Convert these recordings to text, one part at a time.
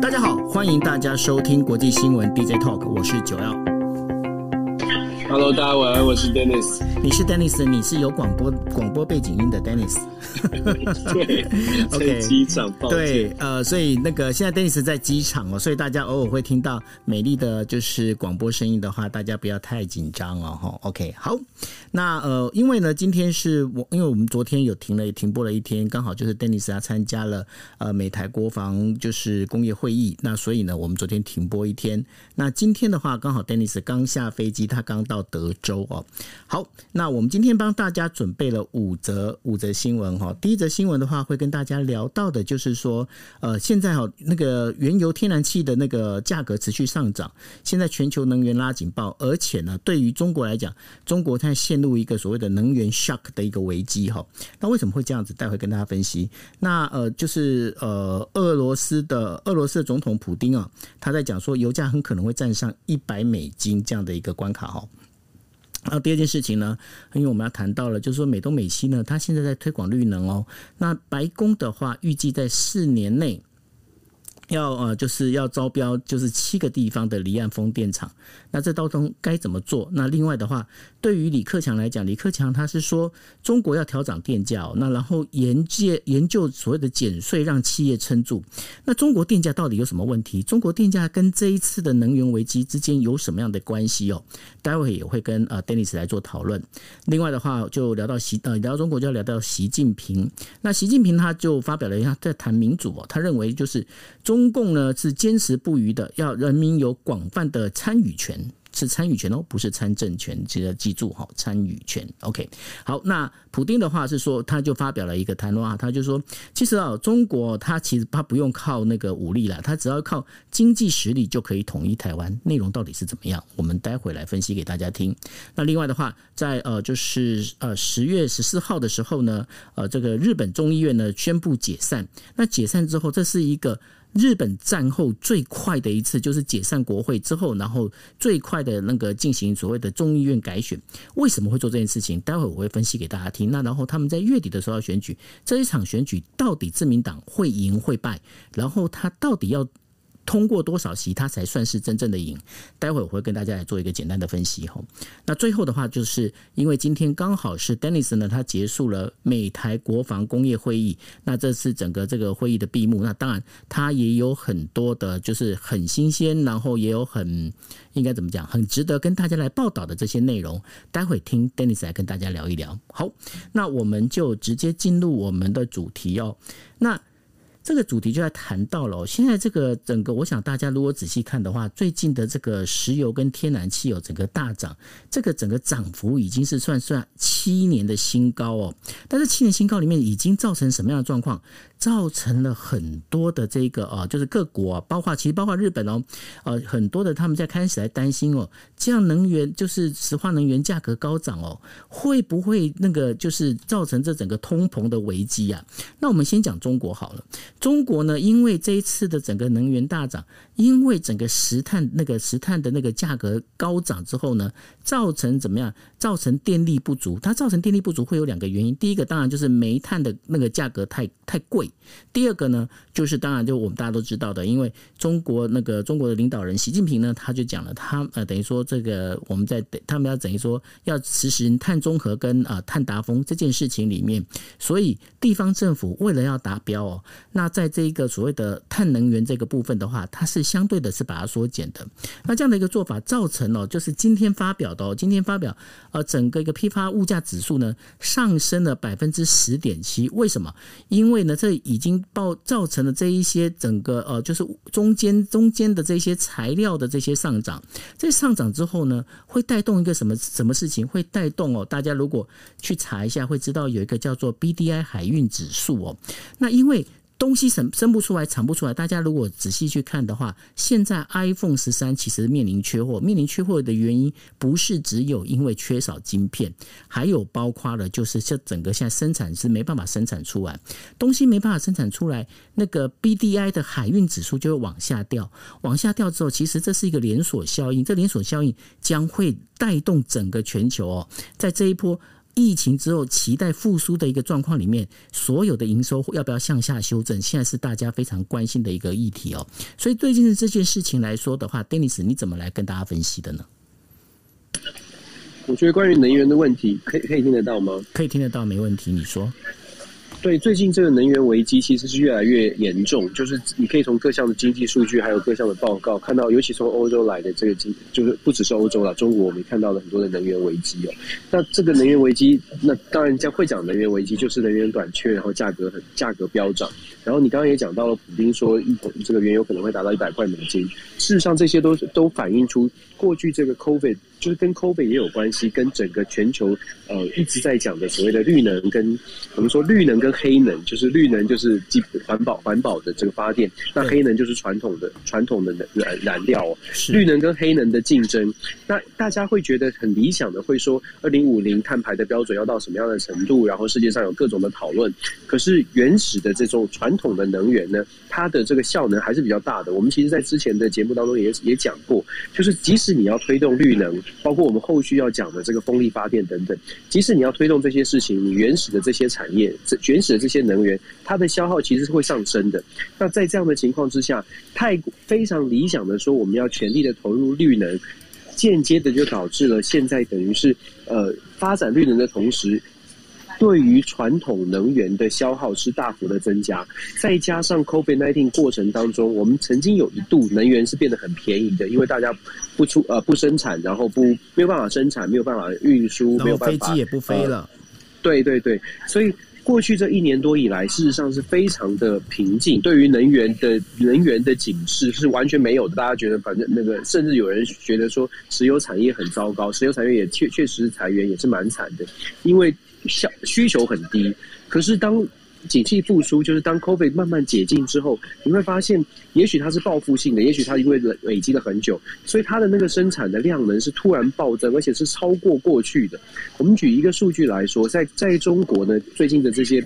大家好，欢迎大家收听国际新闻 DJ Talk，我是九耀。Hello，大家晚安，我是 Dennis。你是 Dennis，你是有广播广播背景音的 Dennis。对，OK。机场报，对，呃，所以那个现在 Dennis 在机场哦，所以大家偶尔会听到美丽的就是广播声音的话，大家不要太紧张哦，哈。OK，好。那呃，因为呢，今天是我，因为我们昨天有停了停播了一天，刚好就是 Dennis 他参加了呃美台国防就是工业会议，那所以呢，我们昨天停播一天。那今天的话，刚好 Dennis 刚下飞机，他刚到到德州哦。好，那我们今天帮大家准备了五则五则新闻哈。第一则新闻的话，会跟大家聊到的就是说，呃，现在哈那个原油天然气的那个价格持续上涨，现在全球能源拉警报，而且呢，对于中国来讲，中国它陷入一个所谓的能源 shock 的一个危机哈。那为什么会这样子？待会跟大家分析。那呃，就是呃，俄罗斯的俄罗斯的总统普丁啊，他在讲说，油价很可能会站上一百美金这样的一个关卡哈。那第二件事情呢，因为我们要谈到了，就是说美东美西呢，它现在在推广绿能哦。那白宫的话，预计在四年内。要呃，就是要招标，就是七个地方的离岸风电场。那这当中该怎么做？那另外的话，对于李克强来讲，李克强他是说中国要调涨电价，那然后研究研究所谓的减税，让企业撑住。那中国电价到底有什么问题？中国电价跟这一次的能源危机之间有什么样的关系哦？待会也会跟呃 Dennis 来做讨论。另外的话，就聊到习呃聊到中国，就要聊到习近平。那习近平他就发表了一下在谈民主哦，他认为就是中。共呢是坚持不渝的，要人民有广泛的参与权，是参与权哦，不是参政权，记得记住哈，参与权。OK，好，那普丁的话是说，他就发表了一个谈话，他就说，其实啊，中国他其实他不用靠那个武力了，他只要靠经济实力就可以统一台湾。内容到底是怎么样？我们待会来分析给大家听。那另外的话，在呃就是呃十月十四号的时候呢，呃这个日本众议院呢宣布解散。那解散之后，这是一个。日本战后最快的一次就是解散国会之后，然后最快的那个进行所谓的众议院改选。为什么会做这件事情？待会我会分析给大家听。那然后他们在月底的时候要选举，这一场选举到底自民党会赢会败？然后他到底要？通过多少席，他才算是真正的赢？待会我会跟大家来做一个简单的分析哈。那最后的话，就是因为今天刚好是 Dennis 呢，他结束了美台国防工业会议，那这是整个这个会议的闭幕。那当然，他也有很多的，就是很新鲜，然后也有很应该怎么讲，很值得跟大家来报道的这些内容。待会听 Dennis 来跟大家聊一聊。好，那我们就直接进入我们的主题哦。那这个主题就要谈到了，现在这个整个，我想大家如果仔细看的话，最近的这个石油跟天然气有整个大涨，这个整个涨幅已经是算算七年的新高哦。但是七年新高里面已经造成什么样的状况？造成了很多的这个啊，就是各国啊，包括其实包括日本哦，呃，很多的他们在开始来担心哦，这样能源就是石化能源价格高涨哦，会不会那个就是造成这整个通膨的危机啊？那我们先讲中国好了，中国呢，因为这一次的整个能源大涨，因为整个石炭那个石炭的那个价格高涨之后呢，造成怎么样？造成电力不足，它造成电力不足会有两个原因，第一个当然就是煤炭的那个价格太太贵。第二个呢，就是当然就我们大家都知道的，因为中国那个中国的领导人习近平呢，他就讲了，他呃等于说这个我们在他们要等于说要实行碳中和跟呃碳达峰这件事情里面，所以地方政府为了要达标哦，那在这一个所谓的碳能源这个部分的话，它是相对的是把它缩减的。那这样的一个做法造成了，就是今天发表的哦，今天发表呃整个一个批发物价指数呢上升了百分之十点七，为什么？因为呢这已经爆造成了这一些整个呃，就是中间中间的这些材料的这些上涨，这上涨之后呢，会带动一个什么什么事情？会带动哦，大家如果去查一下，会知道有一个叫做 BDI 海运指数哦。那因为东西生生不出来，产不出来。大家如果仔细去看的话，现在 iPhone 十三其实面临缺货，面临缺货的原因不是只有因为缺少晶片，还有包括了就是这整个现在生产是没办法生产出来，东西没办法生产出来，那个 BDI 的海运指数就会往下掉，往下掉之后，其实这是一个连锁效应，这连锁效应将会带动整个全球哦，在这一波。疫情之后期待复苏的一个状况里面，所有的营收要不要向下修正，现在是大家非常关心的一个议题哦。所以最近的这件事情来说的话，Dennis，你怎么来跟大家分析的呢？我觉得关于能源的问题，可以可以听得到吗？可以听得到，没问题。你说。对，最近这个能源危机其实是越来越严重，就是你可以从各项的经济数据，还有各项的报告看到，尤其从欧洲来的这个经，就是不只是欧洲了，中国我们看到了很多的能源危机哦。那这个能源危机，那当然将会讲能源危机，就是能源短缺，然后价格很价格飙涨。然后你刚刚也讲到了，普丁说一桶这个原油可能会达到一百块美金。事实上，这些都都反映出过去这个 COVID 就是跟 COVID 也有关系，跟整个全球呃一直在讲的所谓的绿能跟我们说绿能跟黑能，就是绿能就是基环保环保的这个发电，那黑能就是传统的传统的燃燃料哦。绿能跟黑能的竞争，那大家会觉得很理想的，会说二零五零碳排的标准要到什么样的程度？然后世界上有各种的讨论。可是原始的这种传统的能源呢，它的这个效能还是比较大的。我们其实，在之前的节目当中也也讲过，就是即使你要推动绿能，包括我们后续要讲的这个风力发电等等，即使你要推动这些事情，你原始的这些产业、这原始的这些能源，它的消耗其实是会上升的。那在这样的情况之下，太非常理想的说，我们要全力的投入绿能，间接的就导致了现在等于是呃发展绿能的同时。对于传统能源的消耗是大幅的增加，再加上 COVID-19 过程当中，我们曾经有一度能源是变得很便宜的，因为大家不出呃不生产，然后不没有办法生产，没有办法运输，没有办法，飞机也不飞了。呃，对对对，所以。过去这一年多以来，事实上是非常的平静。对于能源的能源的警示是完全没有的。大家觉得，反正那个，甚至有人觉得说，石油产业很糟糕，石油产业也确确实是裁员，也是蛮惨的，因为需需求很低。可是当景气复苏，就是当 COVID 慢慢解禁之后，你会发现，也许它是报复性的，也许它因为累累积了很久，所以它的那个生产的量能是突然暴增，而且是超过过去的。我们举一个数据来说，在在中国呢，最近的这些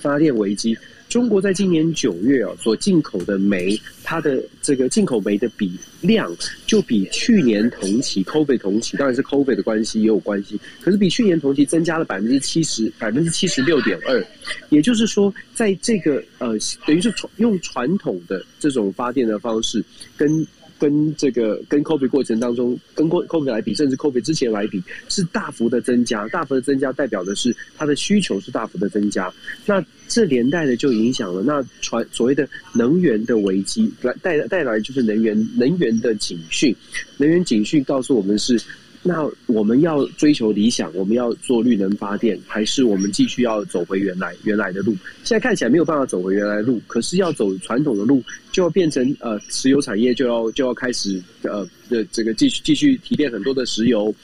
发电危机。中国在今年九月啊，所进口的煤，它的这个进口煤的比量就比去年同期 COVID 同期，当然是 COVID 的关系也有关系，可是比去年同期增加了百分之七十，百分之七十六点二，也就是说，在这个呃，等于是用传统的这种发电的方式跟。跟这个跟 COVID 过程当中，跟 COVID 来比，甚至 COVID 之前来比，是大幅的增加。大幅的增加代表的是它的需求是大幅的增加。那这连带的就影响了那传所谓的能源的危机，来带带来就是能源能源的警讯。能源警讯告诉我们是。那我们要追求理想，我们要做绿能发电，还是我们继续要走回原来原来的路？现在看起来没有办法走回原来的路，可是要走传统的路，就要变成呃石油产业就要就要开始呃的这个继续继续提炼很多的石油。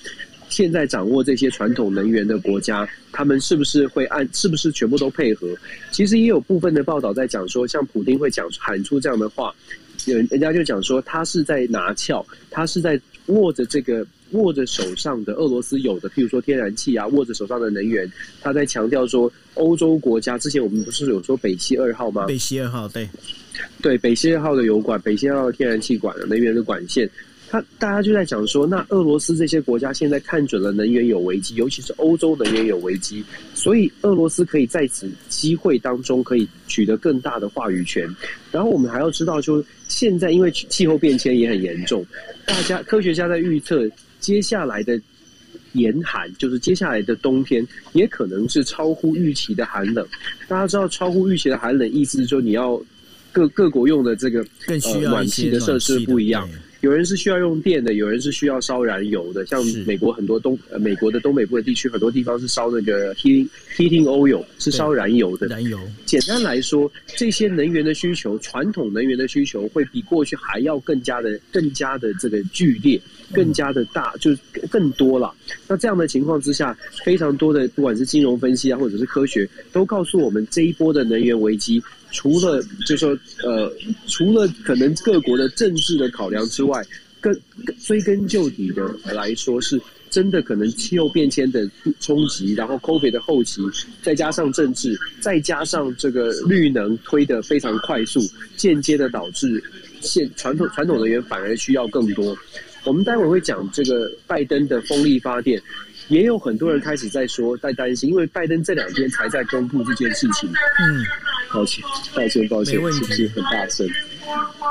现在掌握这些传统能源的国家，他们是不是会按是不是全部都配合？其实也有部分的报道在讲说，像普丁会讲喊出这样的话，有人家就讲说他是在拿翘，他是在握着这个。握着手上的俄罗斯有的，譬如说天然气啊，握着手上的能源，他在强调说，欧洲国家之前我们不是有说北溪二号吗？北溪二号，对，对，北溪二号的油管，北溪二号的天然气管，能源的管线，他大家就在讲说，那俄罗斯这些国家现在看准了能源有危机，尤其是欧洲能源有危机，所以俄罗斯可以在此机会当中可以取得更大的话语权。然后我们还要知道，就现在因为气候变迁也很严重，大家科学家在预测。接下来的严寒，就是接下来的冬天，也可能是超乎预期的寒冷。大家知道，超乎预期的寒冷，意思是说你要各各国用的这个更需要呃暖气的设施不一样。有人是需要用电的，有人是需要烧燃油的。像美国很多东呃美国的东北部的地区，很多地方是烧那个 heating heating oil，是烧燃油的。燃油。简单来说，这些能源的需求，传统能源的需求，会比过去还要更加的更加的这个剧烈，更加的大，就是更多了。那这样的情况之下，非常多的不管是金融分析啊，或者是科学，都告诉我们这一波的能源危机。除了就是说，呃，除了可能各国的政治的考量之外，更追根究底的来说，是真的可能气候变迁的冲击，然后 COVID 的后期，再加上政治，再加上这个绿能推得非常快速，间接的导致现传统传统能源反而需要更多。我们待会会讲这个拜登的风力发电。也有很多人开始在说在担心，因为拜登这两天才在公布这件事情。嗯，抱歉，抱歉，抱歉，是不是很大声？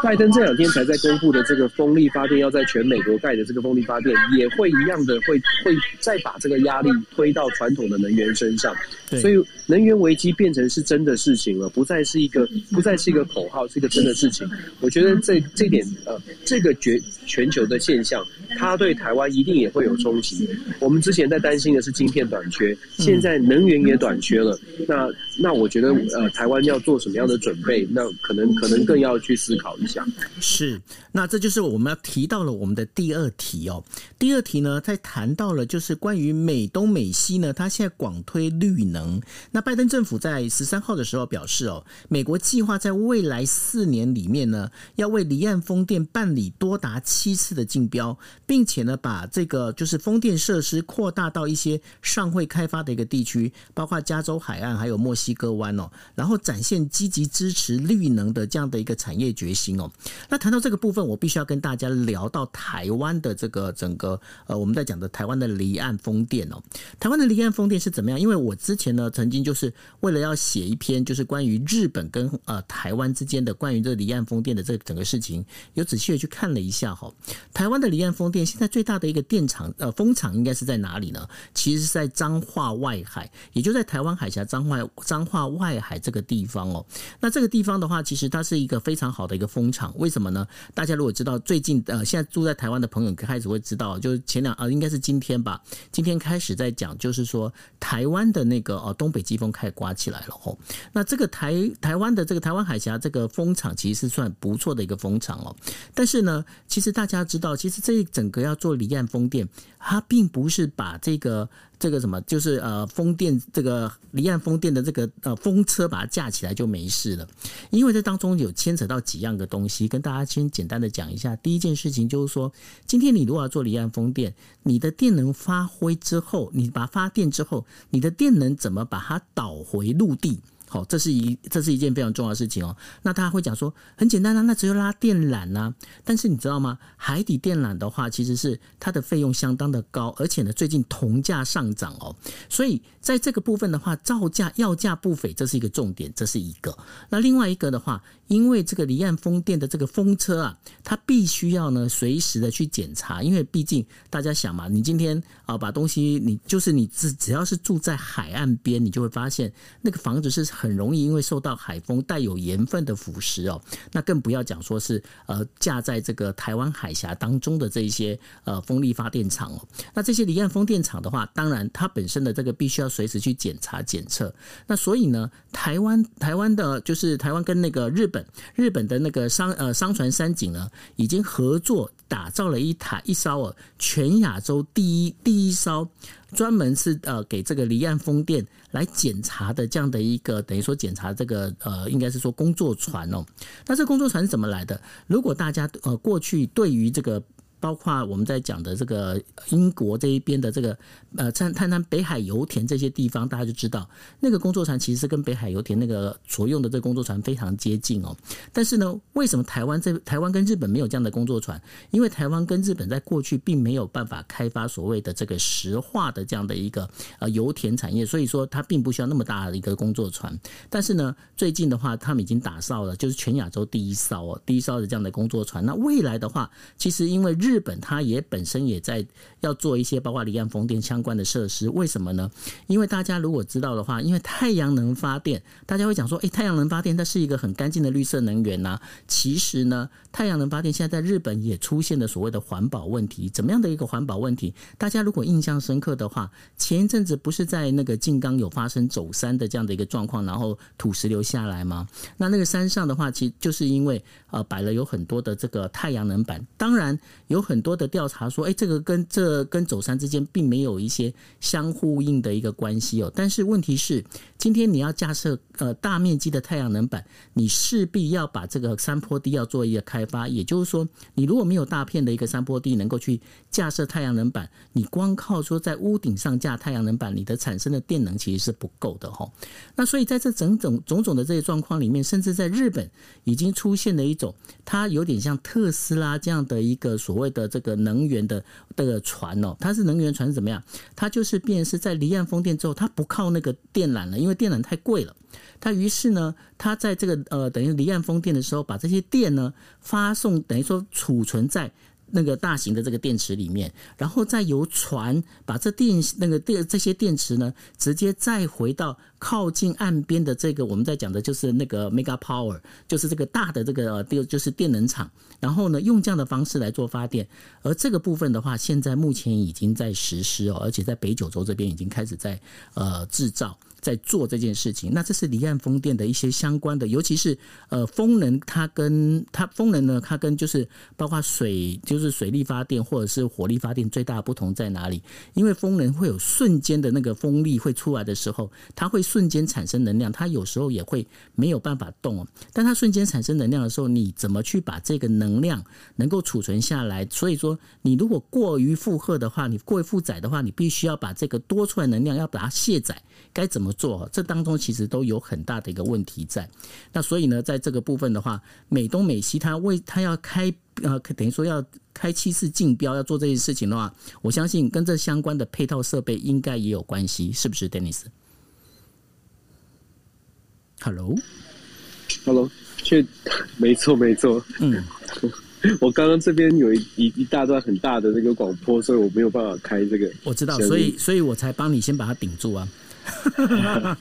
拜登这两天才在公布的这个风力发电要在全美国盖的这个风力发电，也会一样的会会再把这个压力推到传统的能源身上，所以能源危机变成是真的事情了，不再是一个不再是一个口号，是一个真的事情。我觉得这这点呃，这个全全球的现象，它对台湾一定也会有冲击。我们之前在担心的是晶片短缺，现在能源也短缺了，那那我觉得呃，台湾要做什么样的准备？那可能可能更要去思考一下。是，那这就是我们要提到了我们的第二题哦。第二题呢，在谈到了就是关于美东美西呢，它现在广推绿能。那拜登政府在十三号的时候表示哦，美国计划在未来四年里面呢，要为离岸风电办理多达七次的竞标，并且呢，把这个就是风电设施扩大到一些尚未开发的一个地区，包括加州海岸还有墨西西哥湾哦，然后展现积极支持绿能的这样的一个产业决心哦。那谈到这个部分，我必须要跟大家聊到台湾的这个整个呃，我们在讲的台湾的离岸风电哦。台湾的离岸风电是怎么样？因为我之前呢，曾经就是为了要写一篇，就是关于日本跟呃台湾之间的关于这个离岸风电的这整个事情，有仔细的去看了一下哈。台湾的离岸风电现在最大的一个电厂呃风场应该是在哪里呢？其实是在彰化外海，也就在台湾海峡彰化彰化外海这个地方哦。那这个地方的话，其实它是一个非常好的一个风场。为什么呢？大家如果知道最近呃，现在住在台湾的朋友开始会知道，就是前两呃，应该是今天吧，今天开始在讲，就是说台湾的那个呃东北季风开始刮起来了吼。那这个台台湾的这个台湾海峡这个风场其实是算不错的一个风场哦。但是呢，其实大家知道，其实这一整个要做离岸风电，它并不是把这个。这个什么就是呃风电这个离岸风电的这个呃风车把它架起来就没事了，因为这当中有牵扯到几样的东西，跟大家先简单的讲一下。第一件事情就是说，今天你如果要做离岸风电，你的电能发挥之后，你把发电之后，你的电能怎么把它导回陆地？好，这是一这是一件非常重要的事情哦。那大家会讲说，很简单啊，那只有拉电缆呐、啊。但是你知道吗？海底电缆的话，其实是它的费用相当的高，而且呢，最近铜价上涨哦。所以在这个部分的话，造价要价不菲，这是一个重点，这是一个。那另外一个的话，因为这个离岸风电的这个风车啊，它必须要呢随时的去检查，因为毕竟大家想嘛，你今天啊把东西，你就是你只只要是住在海岸边，你就会发现那个房子是。很容易因为受到海风带有盐分的腐蚀哦，那更不要讲说是呃架在这个台湾海峡当中的这一些呃风力发电厂哦，那这些离岸风电厂的话，当然它本身的这个必须要随时去检查检测。那所以呢，台湾台湾的就是台湾跟那个日本日本的那个商呃商船三井呢，已经合作打造了一台一艘哦全亚洲第一第一艘。专门是呃给这个离岸风电来检查的这样的一个等于说检查这个呃应该是说工作船哦，那这工作船是怎么来的？如果大家呃过去对于这个。包括我们在讲的这个英国这一边的这个呃，探探探北海油田这些地方，大家就知道那个工作船其实是跟北海油田那个所用的这个工作船非常接近哦。但是呢，为什么台湾这台湾跟日本没有这样的工作船？因为台湾跟日本在过去并没有办法开发所谓的这个石化的这样的一个呃油田产业，所以说它并不需要那么大的一个工作船。但是呢，最近的话，他们已经打造了就是全亚洲第一艘哦，第一艘的这样的工作船。那未来的话，其实因为日日本它也本身也在要做一些包括离岸风电相关的设施，为什么呢？因为大家如果知道的话，因为太阳能发电，大家会讲说，诶，太阳能发电它是一个很干净的绿色能源呐。其实呢，太阳能发电现在在日本也出现了所谓的环保问题。怎么样的一个环保问题？大家如果印象深刻的话，前一阵子不是在那个静冈有发生走山的这样的一个状况，然后土石流下来吗？那那个山上的话，其实就是因为呃摆了有很多的这个太阳能板，当然有。很多的调查说，哎，这个跟这跟走山之间并没有一些相呼应的一个关系哦。但是问题是，今天你要架设呃大面积的太阳能板，你势必要把这个山坡地要做一个开发。也就是说，你如果没有大片的一个山坡地能够去架设太阳能板，你光靠说在屋顶上架太阳能板，你的产生的电能其实是不够的哈。那所以在这种种种种的这些状况里面，甚至在日本已经出现了一种，它有点像特斯拉这样的一个所谓。的这个能源的这个船哦，它是能源船是怎么样？它就是变是在离岸风电之后，它不靠那个电缆了，因为电缆太贵了。它于是呢，它在这个呃等于离岸风电的时候，把这些电呢发送，等于说储存在。那个大型的这个电池里面，然后再由船把这电那个电这些电池呢，直接再回到靠近岸边的这个我们在讲的就是那个 mega power，就是这个大的这个电就是电能厂，然后呢用这样的方式来做发电，而这个部分的话，现在目前已经在实施哦，而且在北九州这边已经开始在呃制造。在做这件事情，那这是离岸风电的一些相关的，尤其是呃风能，它跟它风能呢，它跟就是包括水，就是水力发电或者是火力发电最大的不同在哪里？因为风能会有瞬间的那个风力会出来的时候，它会瞬间产生能量，它有时候也会没有办法动。但它瞬间产生能量的时候，你怎么去把这个能量能够储存下来？所以说，你如果过于负荷的话，你过于负载的话，你必须要把这个多出来能量要把它卸载，该怎么？做这当中其实都有很大的一个问题在，那所以呢，在这个部分的话，美东美西它为它要开呃，等于说要开七次竞标要做这件事情的话，我相信跟这相关的配套设备应该也有关系，是不是，Dennis？Hello，Hello，确，没错没错，嗯，我刚刚这边有一一一大段很大的那个广播，所以我没有办法开这个，我知道，所以所以我才帮你先把它顶住啊。哈哈哈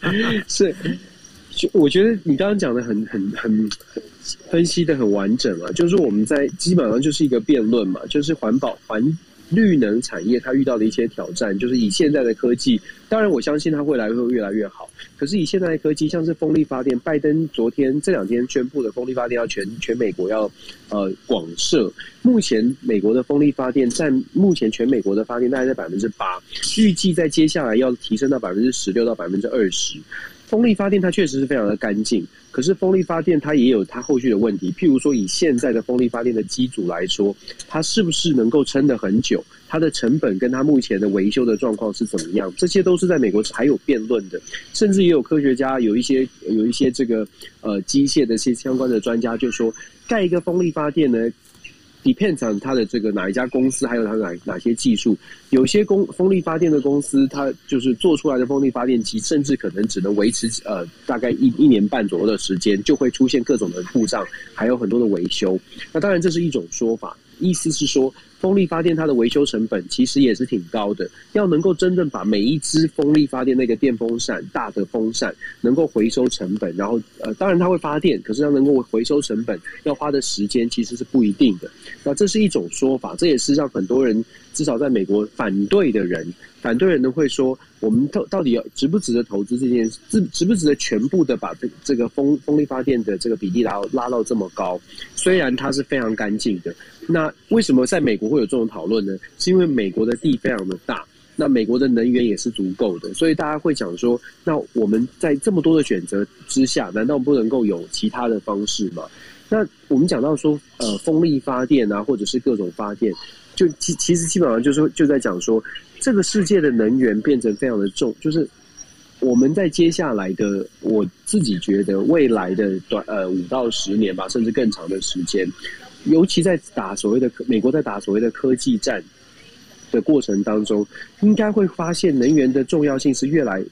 是，就我觉得你刚刚讲的很很很分析的很完整啊，就是我们在基本上就是一个辩论嘛，就是环保环。绿能产业它遇到的一些挑战，就是以现在的科技，当然我相信它未来会越来越好。可是以现在的科技，像是风力发电，拜登昨天这两天宣布的风力发电要全全美国要呃广设。目前美国的风力发电占目前全美国的发电大概在百分之八，预计在接下来要提升到百分之十六到百分之二十。风力发电它确实是非常的干净，可是风力发电它也有它后续的问题，譬如说以现在的风力发电的机组来说，它是不是能够撑得很久？它的成本跟它目前的维修的状况是怎么样？这些都是在美国还有辩论的，甚至也有科学家有一些有一些这个呃机械的一些相关的专家就说，盖一个风力发电呢。Depends on 它的这个哪一家公司，还有它哪哪些技术。有些公风力发电的公司，它就是做出来的风力发电机，甚至可能只能维持呃大概一一年半左右的时间，就会出现各种的故障，还有很多的维修。那当然这是一种说法，意思是说。风力发电它的维修成本其实也是挺高的，要能够真正把每一只风力发电那个电风扇、大的风扇能够回收成本，然后呃，当然它会发电，可是要能够回收成本，要花的时间其实是不一定的。那这是一种说法，这也是让很多人至少在美国反对的人，反对人都会说，我们到到底要值不值得投资这件事，值值不值得全部的把这这个风风力发电的这个比例拉拉到这么高？虽然它是非常干净的。那为什么在美国会有这种讨论呢？是因为美国的地非常的大，那美国的能源也是足够的，所以大家会讲说，那我们在这么多的选择之下，难道不能够有其他的方式吗？那我们讲到说，呃，风力发电啊，或者是各种发电，就其其实基本上就是就在讲说，这个世界的能源变成非常的重，就是我们在接下来的，我自己觉得未来的短呃五到十年吧，甚至更长的时间。尤其在打所谓的美国在打所谓的科技战的过程当中，应该会发现能源的重要性是越来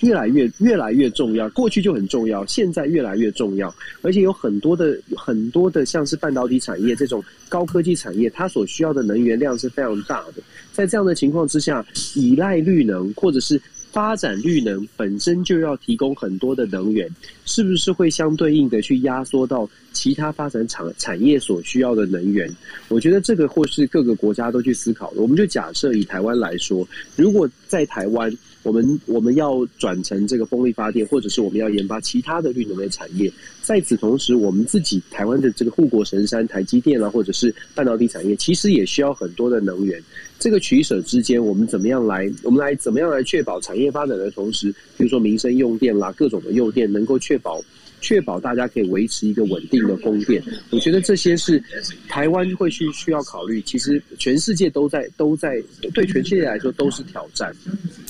越来越越来越重要。过去就很重要，现在越来越重要，而且有很多的很多的像是半导体产业这种高科技产业，它所需要的能源量是非常大的。在这样的情况之下，依赖绿能或者是。发展绿能本身就要提供很多的能源，是不是会相对应的去压缩到其他发展产产业所需要的能源？我觉得这个或是各个国家都去思考的。我们就假设以台湾来说，如果在台湾，我们我们要转成这个风力发电，或者是我们要研发其他的绿能的产业，在此同时，我们自己台湾的这个护国神山台积电啊，或者是半导体产业，其实也需要很多的能源。这个取舍之间，我们怎么样来？我们来怎么样来确保产业发展的同时，比如说民生用电啦，各种的用电能够确保。确保大家可以维持一个稳定的供电，我觉得这些是台湾会去需要考虑。其实全世界都在都在对全世界来说都是挑战。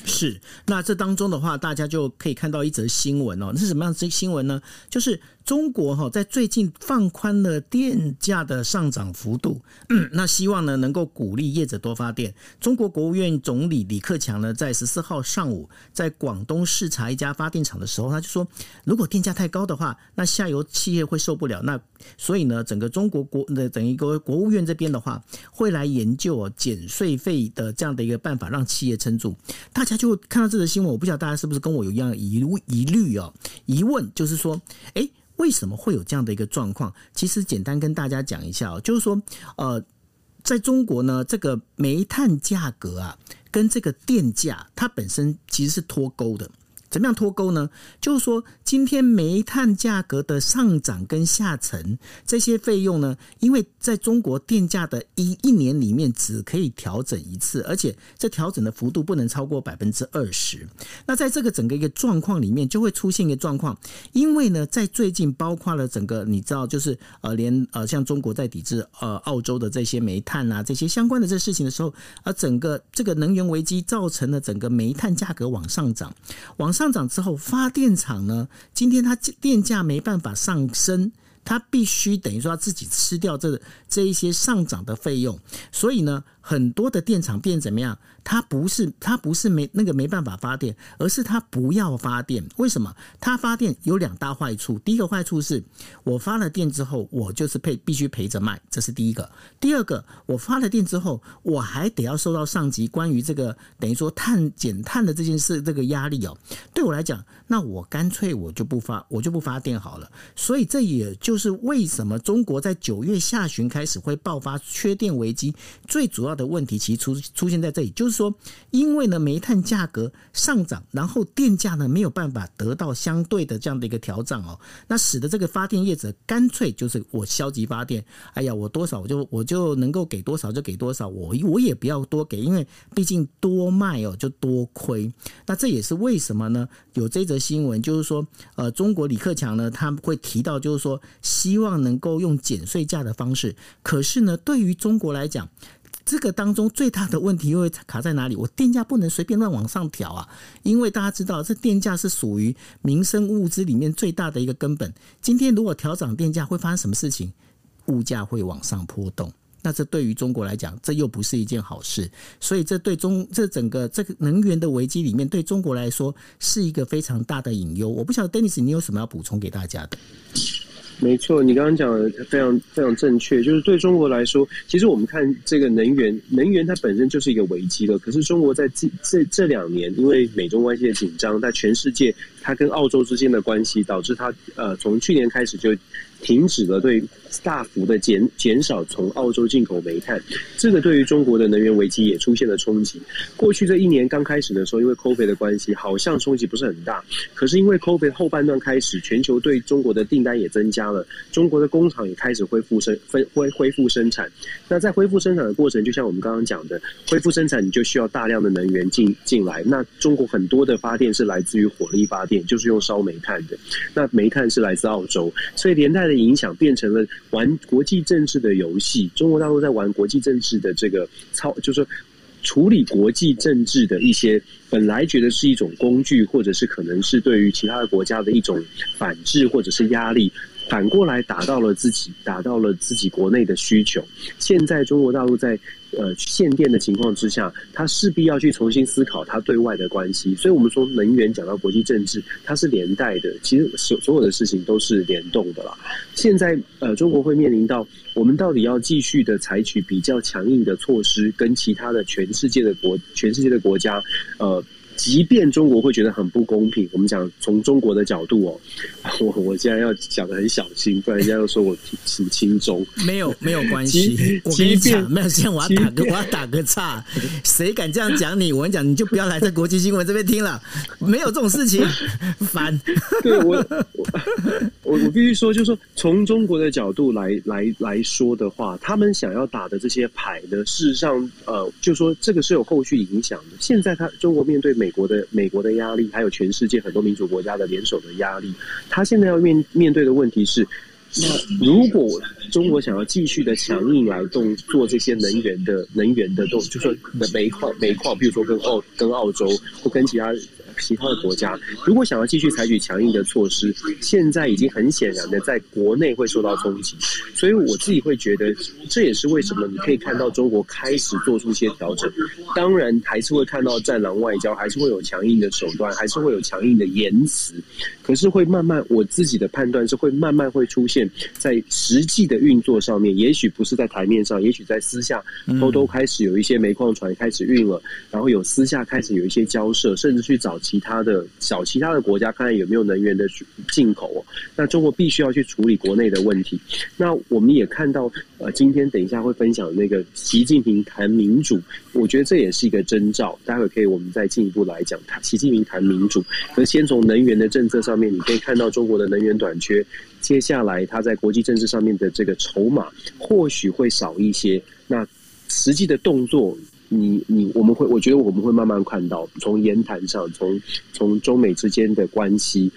是，那这当中的话，大家就可以看到一则新闻哦。那是什么样的新闻呢？就是中国哈在最近放宽了电价的上涨幅度，那希望呢能够鼓励业者多发电。中国国务院总理李克强呢在十四号上午在广东视察一家发电厂的时候，他就说，如果电价太高的话，那下游企业会受不了。那所以呢，整个中国国的等于国国务院这边的话，会来研究减税费的这样的一个办法，让企业撑住。大家就看到这个新闻，我不晓得大家是不是跟我有一样疑疑虑哦疑问，就是说，哎。为什么会有这样的一个状况？其实简单跟大家讲一下哦，就是说，呃，在中国呢，这个煤炭价格啊，跟这个电价，它本身其实是脱钩的。怎么样脱钩呢？就是说，今天煤炭价格的上涨跟下沉这些费用呢，因为在中国电价的一一年里面只可以调整一次，而且这调整的幅度不能超过百分之二十。那在这个整个一个状况里面，就会出现一个状况，因为呢，在最近包括了整个你知道，就是呃，连呃像中国在抵制呃澳洲的这些煤炭啊这些相关的这事情的时候，而整个这个能源危机造成了整个煤炭价格往上涨，往上。上涨之后，发电厂呢，今天它电价没办法上升，它必须等于说它自己吃掉这这一些上涨的费用，所以呢，很多的电厂变怎么样？它不是它不是没那个没办法发电，而是它不要发电。为什么？它发电有两大坏处。第一个坏处是我发了电之后，我就是赔必须赔着卖，这是第一个。第二个，我发了电之后，我还得要受到上级关于这个等于说碳减碳的这件事这个压力哦。对我来讲，那我干脆我就不发，我就不发电好了。所以这也就是为什么中国在九月下旬开始会爆发缺电危机，最主要的问题其实出出现在这里，就是。说，因为呢，煤炭价格上涨，然后电价呢没有办法得到相对的这样的一个调整哦，那使得这个发电业者干脆就是我消极发电，哎呀，我多少我就我就能够给多少就给多少，我我也不要多给，因为毕竟多卖哦就多亏。那这也是为什么呢？有这则新闻就是说，呃，中国李克强呢他会提到，就是说希望能够用减税价的方式，可是呢，对于中国来讲。这个当中最大的问题又会卡在哪里？我电价不能随便乱往上调啊，因为大家知道，这电价是属于民生物资里面最大的一个根本。今天如果调涨电价，会发生什么事情？物价会往上波动。那这对于中国来讲，这又不是一件好事。所以，这对中这整个这个能源的危机里面，对中国来说是一个非常大的隐忧。我不晓得，Dennis，你有什么要补充给大家的？没错，你刚刚讲的非常非常正确。就是对中国来说，其实我们看这个能源，能源它本身就是一个危机了。可是中国在这这这两年，因为美中关系的紧张，在全世界，它跟澳洲之间的关系，导致它呃从去年开始就停止了对大幅的减减少从澳洲进口煤炭。这个对于中国的能源危机也出现了冲击。过去这一年刚开始的时候，因为 COVID 的关系，好像冲击不是很大。可是因为 COVID 后半段开始，全球对中国的订单也增加了。中国的工厂也开始恢复生恢恢恢复生产。那在恢复生产的过程，就像我们刚刚讲的，恢复生产你就需要大量的能源进进来。那中国很多的发电是来自于火力发电，就是用烧煤炭的。那煤炭是来自澳洲，所以连带的影响变成了玩国际政治的游戏。中国大陆在玩国际政治的这个操，就是处理国际政治的一些本来觉得是一种工具，或者是可能是对于其他的国家的一种反制或者是压力。反过来打到了自己，打到了自己国内的需求。现在中国大陆在呃限电的情况之下，它势必要去重新思考它对外的关系。所以，我们说能源讲到国际政治，它是连带的。其实所所有的事情都是联动的啦。现在呃，中国会面临到我们到底要继续的采取比较强硬的措施，跟其他的全世界的国全世界的国家呃。即便中国会觉得很不公平，我们讲从中国的角度哦，我 我现在要讲的很小心，不然人家又说我挺轻中。没有没有关系，我跟你讲，没有，现在我要打个我要打个岔，谁敢这样讲你？我跟你讲，你就不要来在国际新闻这边听了，没有这种事情，烦。对我我我我必须说，就是说从中国的角度来来来说的话，他们想要打的这些牌呢，事实上呃，就是说这个是有后续影响的。现在他中国面对。美国的美国的压力，还有全世界很多民主国家的联手的压力，他现在要面面对的问题是：那如果中国想要继续的强硬来动做这些能源的能源的动，就说煤矿煤矿，比如说跟澳跟澳洲或跟其他其他的国家，如果想要继续采取强硬的措施，现在已经很显然的在国内会受到冲击。所以我自己会觉得，这也是为什么你可以看到中国开始做出一些调整。当然，还是会看到战狼外交，还是会有强硬的手段，还是会有强硬的言辞。可是会慢慢，我自己的判断是会慢慢会出现在实际的运作上面，也许不是在台面上，也许在私下偷偷开始有一些煤矿船开始运了，然后有私下开始有一些交涉，甚至去找其他的小其他的国家看看有没有能源的进口哦。那中国必须要去处理国内的问题。那我们也看到，呃，今天等一下会分享那个习近平谈民主，我觉得这也是一个征兆。待会可以我们再进一步来讲，他习近平谈民主。可先从能源的政策上面，你可以看到中国的能源短缺，接下来他在国际政治上面的这个筹码或许会少一些。那实际的动作，你你我们会，我觉得我们会慢慢看到，从言谈上，从从中美之间的关系，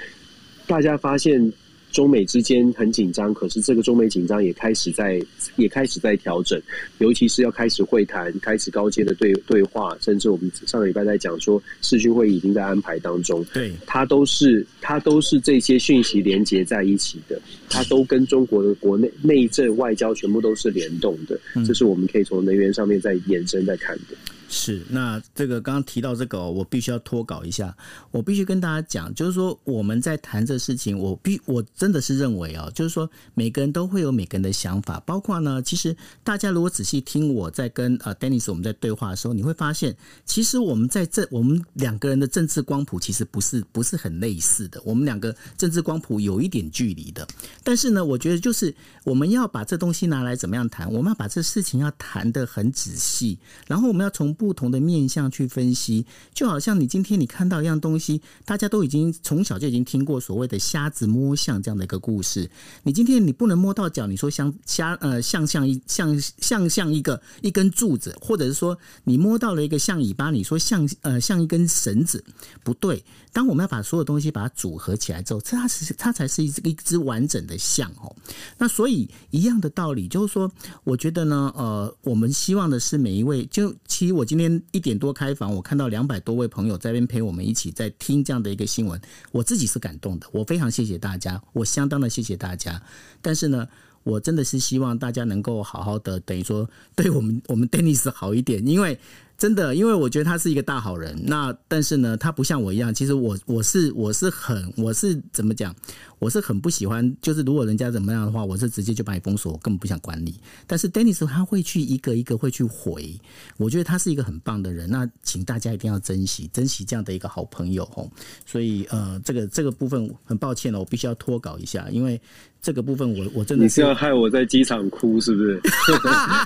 大家发现。中美之间很紧张，可是这个中美紧张也开始在也开始在调整，尤其是要开始会谈，开始高阶的对对话，甚至我们上个礼拜在讲说视讯会议已经在安排当中，对，它都是它都是这些讯息连接在一起的，它都跟中国的国内内政外交全部都是联动的，这是我们可以从能源上面再延伸再看的。是，那这个刚刚提到这个，我必须要脱稿一下。我必须跟大家讲，就是说我们在谈这事情，我必我真的是认为啊，就是说每个人都会有每个人的想法，包括呢，其实大家如果仔细听我在跟呃 Dennis 我们在对话的时候，你会发现，其实我们在这我们两个人的政治光谱其实不是不是很类似的，我们两个政治光谱有一点距离的。但是呢，我觉得就是我们要把这东西拿来怎么样谈，我们要把这事情要谈得很仔细，然后我们要从。不不同的面向去分析，就好像你今天你看到一样东西，大家都已经从小就已经听过所谓的瞎子摸象这样的一个故事。你今天你不能摸到脚，你说像瞎呃像像一像像像一个一根柱子，或者是说你摸到了一个象尾巴，你说像呃像一根绳子，不对。当我们要把所有东西把它组合起来之后，它是它才是一一只完整的象哦。那所以一样的道理，就是说，我觉得呢，呃，我们希望的是每一位，就其实我今今天一点多开房，我看到两百多位朋友在边陪我们一起在听这样的一个新闻，我自己是感动的，我非常谢谢大家，我相当的谢谢大家。但是呢，我真的是希望大家能够好好的，等于说对我们我们 Dennis 好一点，因为。真的，因为我觉得他是一个大好人。那但是呢，他不像我一样。其实我我是我是很我是怎么讲？我是很不喜欢。就是如果人家怎么样的话，我是直接就把你封锁，我根本不想管你。但是 Dennis 他会去一个一个会去回。我觉得他是一个很棒的人。那请大家一定要珍惜珍惜这样的一个好朋友哦。所以呃，这个这个部分很抱歉了，我必须要脱稿一下，因为。这个部分我我真的是，你是要害我在机场哭是不是？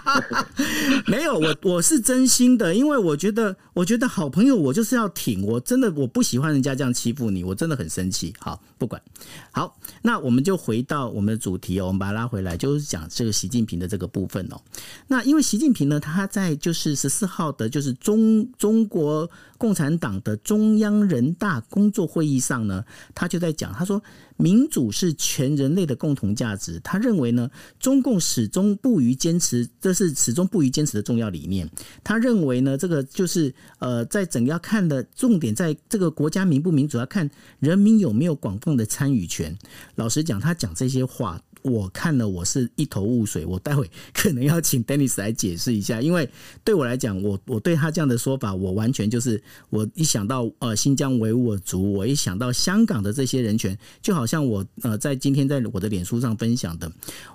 没有，我我是真心的，因为我觉得我觉得好朋友我就是要挺，我真的我不喜欢人家这样欺负你，我真的很生气。好，不管好，那我们就回到我们的主题哦，我们把它拉回来，就是讲这个习近平的这个部分哦。那因为习近平呢，他在就是十四号的，就是中中国共产党的中央人大工作会议上呢，他就在讲，他说。民主是全人类的共同价值。他认为呢，中共始终不渝坚持，这是始终不渝坚持的重要理念。他认为呢，这个就是呃，在整个要看的重点，在这个国家民不民主，要看人民有没有广泛的参与权。老实讲，他讲这些话。我看了，我是一头雾水。我待会可能要请 Denis 来解释一下，因为对我来讲，我我对他这样的说法，我完全就是我一想到呃新疆维吾尔族，我一想到香港的这些人权，就好像我呃在今天在我的脸书上分享的，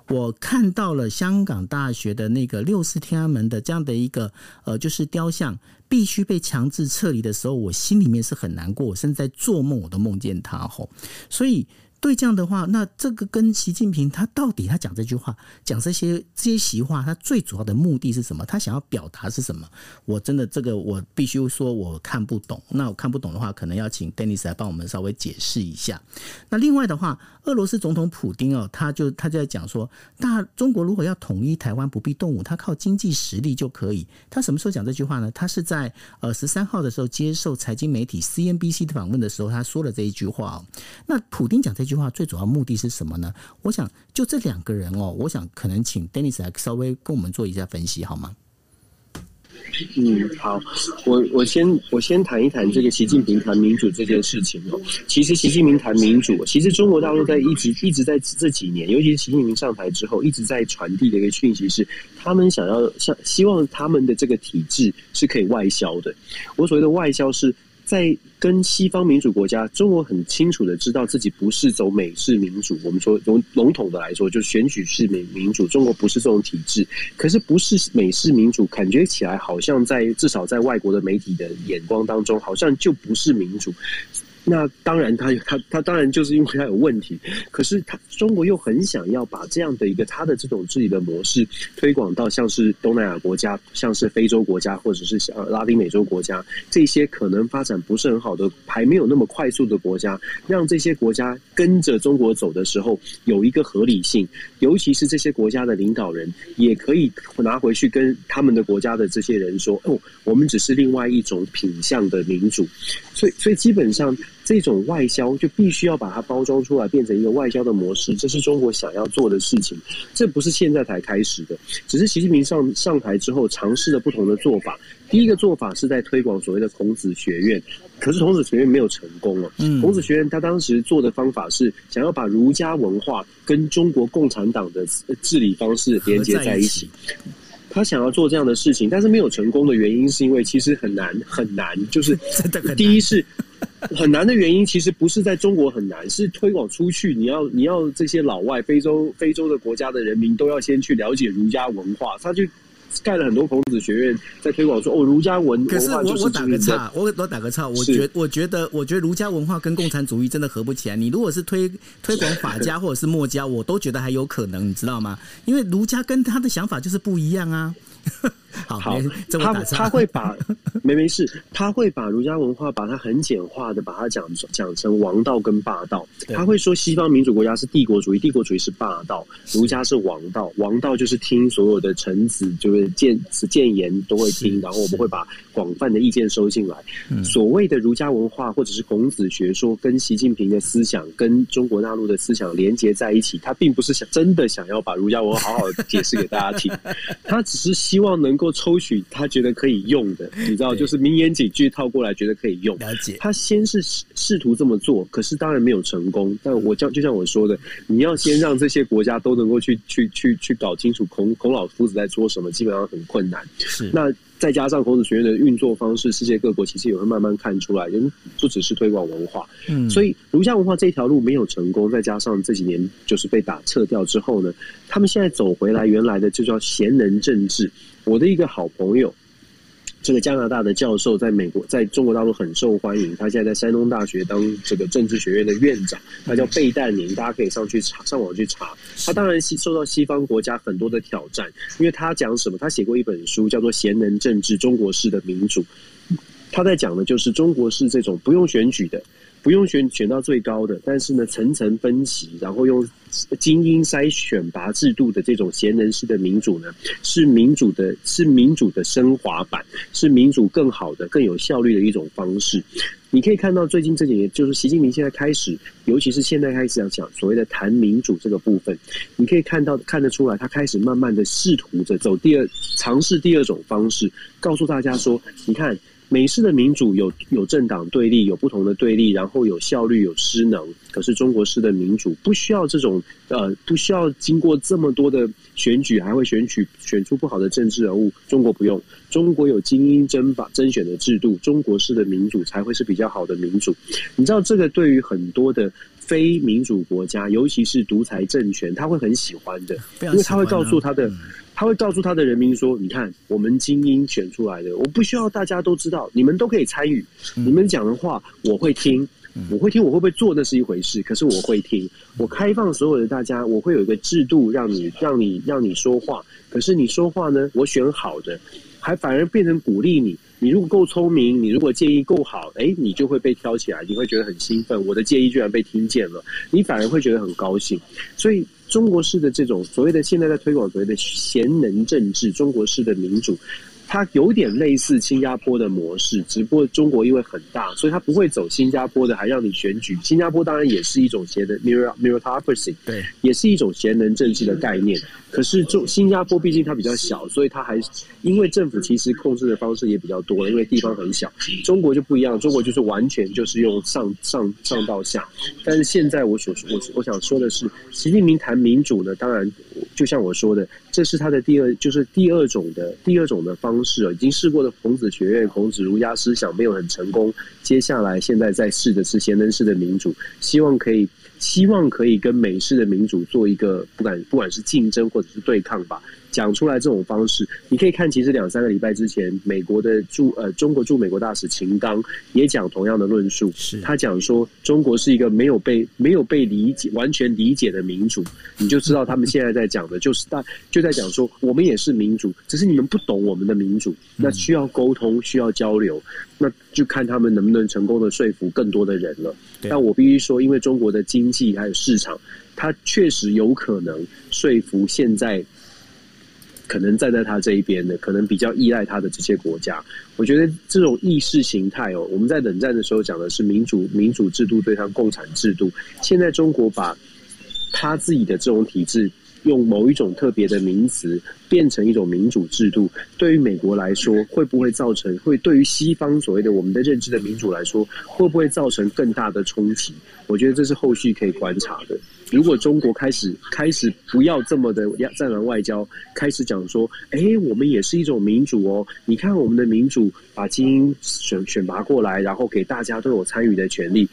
我看到了香港大学的那个六四天安门的这样的一个呃就是雕像必须被强制撤离的时候，我心里面是很难过，我甚至在做梦我都梦见他吼，所以。对这样的话，那这个跟习近平他到底他讲这句话，讲这些这些习话，他最主要的目的是什么？他想要表达是什么？我真的这个我必须说我看不懂。那我看不懂的话，可能要请 Dennis 来帮我们稍微解释一下。那另外的话，俄罗斯总统普丁哦，他就他就在讲说，大中国如果要统一台湾，不必动武，他靠经济实力就可以。他什么时候讲这句话呢？他是在呃十三号的时候接受财经媒体 CNBC 的访问的时候，他说了这一句话哦。那普丁讲这句。话最主要目的是什么呢？我想就这两个人哦，我想可能请 Dennis 来稍微跟我们做一下分析，好吗？嗯，好，我我先我先谈一谈这个习近平谈民主这件事情哦。其实习近平谈民主，其实中国大陆在一直一直在这几年，尤其是习近平上台之后，一直在传递的一个讯息是，他们想要像希望他们的这个体制是可以外销的。我所谓的外销是。在跟西方民主国家，中国很清楚的知道自己不是走美式民主。我们说笼笼统的来说，就选举式民民主。中国不是这种体制，可是不是美式民主，感觉起来好像在至少在外国的媒体的眼光当中，好像就不是民主。那当然他，他他他当然就是因为他有问题，可是他中国又很想要把这样的一个他的这种治理的模式推广到像是东南亚国家、像是非洲国家或者是呃拉丁美洲国家这些可能发展不是很好的、还没有那么快速的国家，让这些国家跟着中国走的时候有一个合理性，尤其是这些国家的领导人也可以拿回去跟他们的国家的这些人说：“哦，我们只是另外一种品相的民主。”所以，所以基本上。这种外销就必须要把它包装出来，变成一个外销的模式，这是中国想要做的事情。这不是现在才开始的，只是习近平上上台之后尝试了不同的做法。第一个做法是在推广所谓的孔子学院，可是孔子学院没有成功了。嗯，孔子学院他当时做的方法是想要把儒家文化跟中国共产党的治理方式连接在一起。他想要做这样的事情，但是没有成功的原因是因为其实很难很难，就是 第一是。很难的原因其实不是在中国很难，是推广出去，你要你要这些老外非洲非洲的国家的人民都要先去了解儒家文化，他就盖了很多孔子学院，在推广说哦，儒家文。可是我我打个岔，我我打个岔，我觉我觉得我觉得儒家文化跟共产主义真的合不起来。你如果是推推广法家或者是墨家，我都觉得还有可能，你知道吗？因为儒家跟他的想法就是不一样啊。好，好他他会把 没没事，他会把儒家文化把它很简化的把它讲讲成王道跟霸道。他会说西方民主国家是帝国主义，帝国主义是霸道，儒家是王道，王道就是听所有的臣子就是谏谏言都会听，然后我们会把广泛的意见收进来。所谓的儒家文化或者是孔子学说，跟习近平的思想跟中国大陆的思想连接在一起，他并不是想真的想要把儒家文化好好的解释给大家听，他只是希望能够。抽取他觉得可以用的，你知道，就是名言警句套过来，觉得可以用。了解。他先是试图这么做，可是当然没有成功。但我像就像我说的，你要先让这些国家都能够去去去去搞清楚孔孔老夫子在说什么，基本上很困难。是。那再加上孔子学院的运作方式，世界各国其实也会慢慢看出来，人不只是推广文化。嗯。所以儒家文化这条路没有成功，再加上这几年就是被打撤掉之后呢，他们现在走回来原来的就叫贤能政治。我的一个好朋友，这个加拿大的教授，在美国，在中国大陆很受欢迎。他现在在山东大学当这个政治学院的院长，他叫贝淡宁，大家可以上去查，上网去查。他当然受到西方国家很多的挑战，因为他讲什么？他写过一本书，叫做《贤能政治：中国式的民主》。他在讲的就是中国式这种不用选举的。不用选选到最高的，但是呢，层层分级，然后用精英筛选拔制度的这种贤能式的民主呢，是民主的，是民主的升华版，是民主更好的、更有效率的一种方式。你可以看到，最近这几年，就是习近平现在开始，尤其是现在开始要讲所谓的谈民主这个部分，你可以看到看得出来，他开始慢慢的试图着走第二，尝试第二种方式，告诉大家说，你看。美式的民主有有政党对立，有不同的对立，然后有效率、有失能。可是中国式的民主不需要这种呃，不需要经过这么多的选举，还会选举选出不好的政治人物。中国不用，中国有精英征法征选的制度，中国式的民主才会是比较好的民主。你知道这个对于很多的非民主国家，尤其是独裁政权，他会很喜欢的，因为他会告诉他的。他会告诉他的人民说：“你看，我们精英选出来的，我不需要大家都知道，你们都可以参与。你们讲的话，我会听，我会听，我会不会做那是一回事。可是我会听，我开放所有的大家，我会有一个制度让你、让你、让你说话。可是你说话呢，我选好的，还反而变成鼓励你。你如果够聪明，你如果建议够好，诶，你就会被挑起来，你会觉得很兴奋。我的建议居然被听见了，你反而会觉得很高兴。所以。”中国式的这种所谓的现在在推广所谓的贤能政治，中国式的民主，它有点类似新加坡的模式，只不过中国因为很大，所以它不会走新加坡的，还让你选举。新加坡当然也是一种贤能 mirror mirrorocracy，对，也是一种贤能政治的概念。可是中新加坡毕竟它比较小，所以它还因为政府其实控制的方式也比较多了，因为地方很小。中国就不一样，中国就是完全就是用上上上到下。但是现在我所我我想说的是，习近平谈民主呢，当然就像我说的，这是他的第二就是第二种的第二种的方式，已经试过的孔子学院、孔子儒家思想没有很成功，接下来现在在试的是贤能式的民主，希望可以。希望可以跟美式的民主做一个不管不管是竞争或者是对抗吧。讲出来这种方式，你可以看，其实两三个礼拜之前，美国的驻呃中国驻美国大使秦刚也讲同样的论述。是他讲说，中国是一个没有被没有被理解、完全理解的民主。你就知道他们现在在讲的就是大就在讲说，我们也是民主，只是你们不懂我们的民主。那需要沟通，需要交流，那就看他们能不能成功的说服更多的人了。但我必须说，因为中国的经济还有市场，它确实有可能说服现在。可能站在他这一边的，可能比较依赖他的这些国家，我觉得这种意识形态哦，我们在冷战的时候讲的是民主民主制度对抗共产制度，现在中国把他自己的这种体制用某一种特别的名词变成一种民主制度，对于美国来说，会不会造成会对于西方所谓的我们的认知的民主来说，会不会造成更大的冲击？我觉得这是后续可以观察的。如果中国开始开始不要这么的要战狼外交，开始讲说，哎，我们也是一种民主哦。你看我们的民主，把精英选选拔过来，然后给大家都有参与的权利，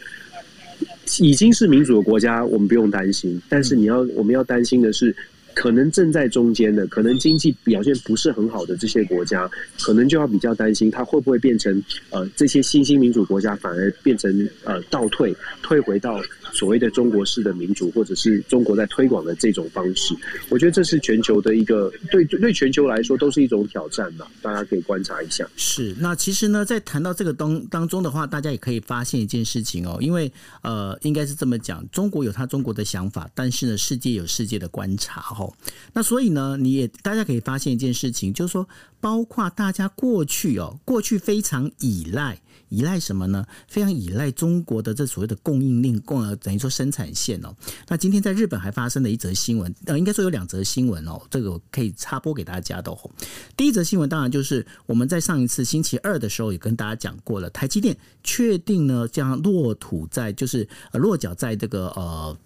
已经是民主的国家，我们不用担心。但是你要，我们要担心的是。可能正在中间的，可能经济表现不是很好的这些国家，可能就要比较担心，它会不会变成呃这些新兴民主国家反而变成呃倒退，退回到所谓的中国式的民主，或者是中国在推广的这种方式。我觉得这是全球的一个对对全球来说都是一种挑战嘛，大家可以观察一下。是，那其实呢，在谈到这个当当中的话，大家也可以发现一件事情哦，因为呃，应该是这么讲，中国有他中国的想法，但是呢，世界有世界的观察哦。那所以呢，你也大家可以发现一件事情，就是说，包括大家过去哦，过去非常依赖依赖什么呢？非常依赖中国的这所谓的供应链，供呃等于说生产线哦。那今天在日本还发生了一则新闻，呃，应该说有两则新闻哦，这个可以插播给大家的哦。第一则新闻当然就是我们在上一次星期二的时候也跟大家讲过了，台积电确定呢将落土在就是落脚在这个呃。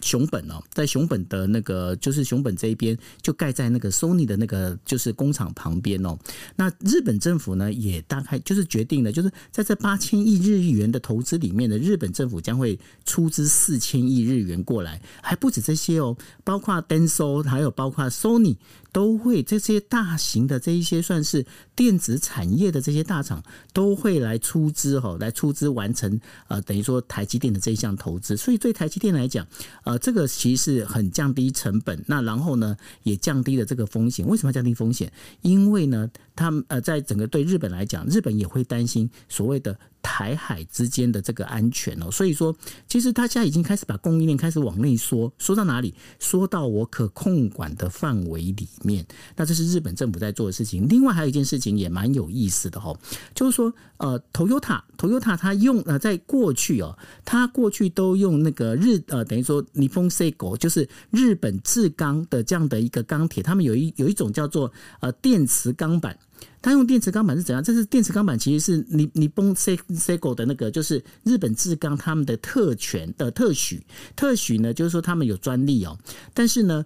熊本哦，在熊本的那个就是熊本这一边，就盖在那个 Sony 的那个就是工厂旁边哦。那日本政府呢，也大概就是决定了，就是在这八千亿日元的投资里面呢，日本政府将会出资四千亿日元过来，还不止这些哦，包括 Denso，还有包括 Sony。都会这些大型的这一些算是电子产业的这些大厂都会来出资哈，来出资完成呃等于说台积电的这一项投资，所以对台积电来讲，呃这个其实很降低成本，那然后呢也降低了这个风险。为什么要降低风险？因为呢，他们呃在整个对日本来讲，日本也会担心所谓的。台海之间的这个安全哦，所以说，其实大家已经开始把供应链开始往内缩，缩到哪里？缩到我可控管的范围里面。那这是日本政府在做的事情。另外还有一件事情也蛮有意思的哈，就是说，呃，Toyota，Toyota 它用呃，在过去哦，它过去都用那个日呃，等于说 Nippon Seigo，就是日本制钢的这样的一个钢铁，他们有一有一种叫做呃电磁钢板。他用电池钢板是怎样？这是电池钢板，其实是你你崩 C Seigo 的那个，就是日本制钢他们的特权的特许，特许呢，就是说他们有专利哦，但是呢。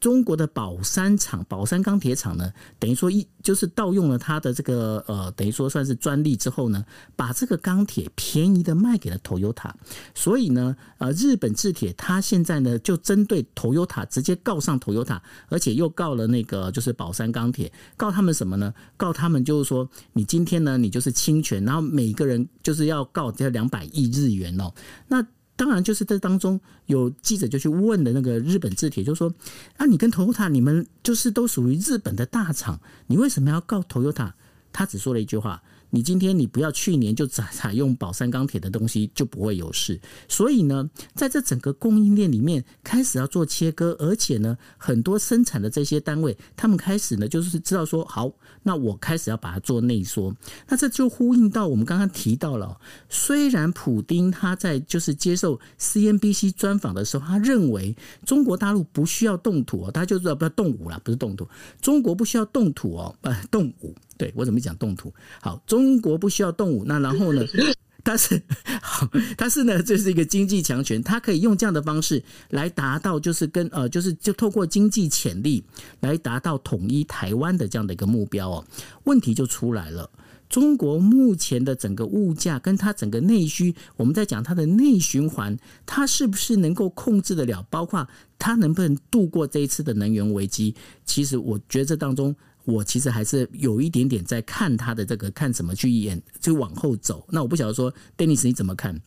中国的宝山厂、宝山钢铁厂呢，等于说一就是盗用了它的这个呃，等于说算是专利之后呢，把这个钢铁便宜的卖给了 Toyota，所以呢，呃，日本制铁它现在呢就针对 Toyota 直接告上 Toyota，而且又告了那个就是宝山钢铁，告他们什么呢？告他们就是说，你今天呢你就是侵权，然后每个人就是要告这两百亿日元哦，那。当然，就是这当中有记者就去问的那个日本字体，就说：“啊，你跟 Toyota 你们就是都属于日本的大厂，你为什么要告 Toyota？” 他只说了一句话：“你今天你不要去年就采采用宝山钢铁的东西，就不会有事。所以呢，在这整个供应链里面开始要做切割，而且呢，很多生产的这些单位，他们开始呢就是知道说，好，那我开始要把它做内缩。那这就呼应到我们刚刚提到了，虽然普丁他在就是接受 CNBC 专访的时候，他认为中国大陆不需要动土哦，他就说不要动武了，不是动土，中国不需要动土哦，呃，动武。对，我怎么讲动土？好，中国不需要动武，那然后呢？但是 好，但是呢，这是一个经济强权，它可以用这样的方式来达到，就是跟呃，就是就透过经济潜力来达到统一台湾的这样的一个目标哦。问题就出来了，中国目前的整个物价跟它整个内需，我们在讲它的内循环，它是不是能够控制得了？包括它能不能度过这一次的能源危机？其实我觉得这当中。我其实还是有一点点在看他的这个看怎么去演，就往后走。那我不晓得说，Dennis 你怎么看？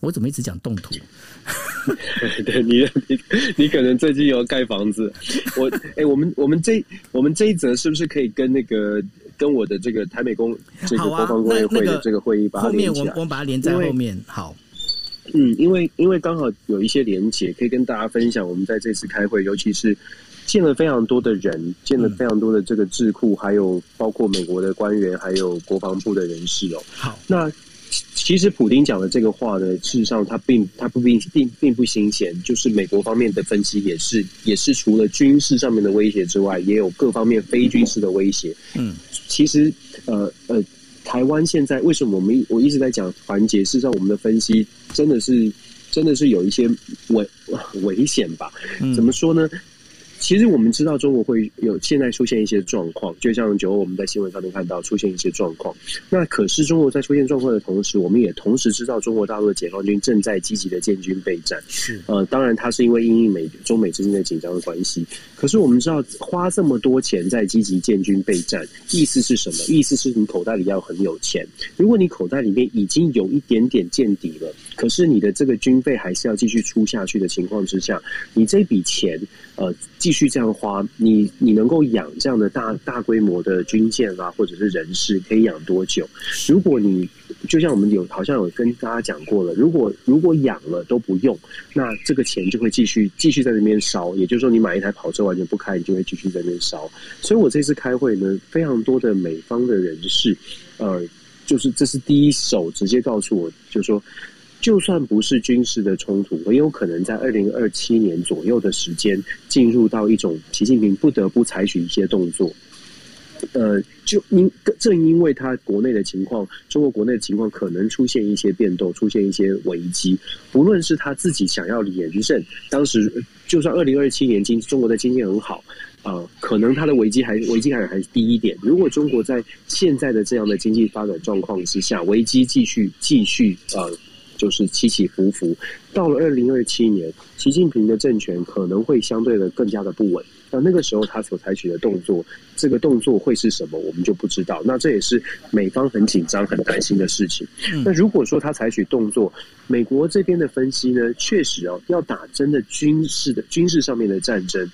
我怎么一直讲动土？对你，你你可能最近有盖房子。我哎、欸，我们我们这我们这一则是不是可以跟那个跟我的这个台美公这个国防工业会的这个会议？后面我们我们把它连在后面。好，嗯，因为因为刚好有一些连结，可以跟大家分享。我们在这次开会，尤其是。见了非常多的人，见了非常多的这个智库，还有包括美国的官员，还有国防部的人士哦。好，那其实普丁讲的这个话呢，事实上他并他不并并并不新鲜，就是美国方面的分析也是也是除了军事上面的威胁之外，也有各方面非军事的威胁。嗯，其实呃呃，台湾现在为什么我们我一直在讲团结？事实上，我们的分析真的是真的是有一些危危险吧？怎么说呢？其实我们知道中国会有现在出现一些状况，就像九欧我们在新闻上面看到出现一些状况。那可是中国在出现状况的同时，我们也同时知道中国大陆的解放军正在积极的建军备战。是呃，当然它是因为因应美中美之间的紧张的关系。可是我们知道花这么多钱在积极建军备战，意思是什么？意思是你口袋里要很有钱。如果你口袋里面已经有一点点见底了，可是你的这个军费还是要继续出下去的情况之下，你这笔钱呃继续这样花，你你能够养这样的大大规模的军舰啊，或者是人事，可以养多久？如果你就像我们有好像有跟大家讲过了，如果如果养了都不用，那这个钱就会继续继续在那边烧。也就是说，你买一台跑车完全不开，你就会继续在那边烧。所以我这次开会呢，非常多的美方的人士，呃，就是这是第一手直接告诉我，就说。就算不是军事的冲突，很有可能在二零二七年左右的时间进入到一种习近平不得不采取一些动作。呃，就因正因为他国内的情况，中国国内的情况可能出现一些变动，出现一些危机。不论是他自己想要连胜，当时就算二零二七年经中国的经济很好，呃，可能他的危机还危机感还是低一点。如果中国在现在的这样的经济发展状况之下，危机继续继续呃。就是起起伏伏，到了二零二七年，习近平的政权可能会相对的更加的不稳。那那个时候他所采取的动作，这个动作会是什么，我们就不知道。那这也是美方很紧张、很担心的事情。那如果说他采取动作，美国这边的分析呢，确实哦，要打真的军事的军事上面的战争。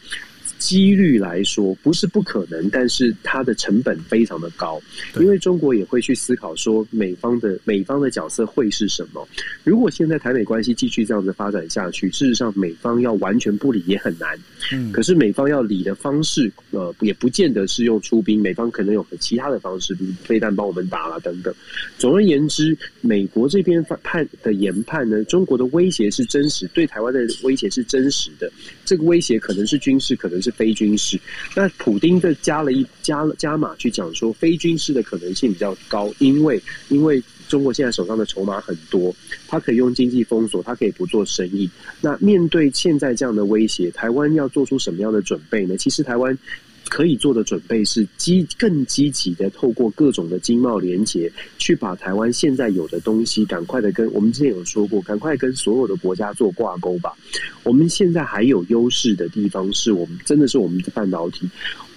几率来说不是不可能，但是它的成本非常的高，因为中国也会去思考说美方的美方的角色会是什么。如果现在台美关系继续这样子发展下去，事实上美方要完全不理也很难。嗯，可是美方要理的方式，呃，也不见得是用出兵，美方可能有其他的方式，比如飞弹帮我们打了等等。总而言之，美国这边判的研判呢，中国的威胁是真实，对台湾的威胁是真实的。这个威胁可能是军事，可能是。非军事，那普丁的加了一加加码去讲说，非军事的可能性比较高，因为因为中国现在手上的筹码很多，他可以用经济封锁，他可以不做生意。那面对现在这样的威胁，台湾要做出什么样的准备呢？其实台湾。可以做的准备是积更积极的，透过各种的经贸连接，去把台湾现在有的东西，赶快的跟我们之前有说过，赶快跟所有的国家做挂钩吧。我们现在还有优势的地方，是我们真的是我们的半导体。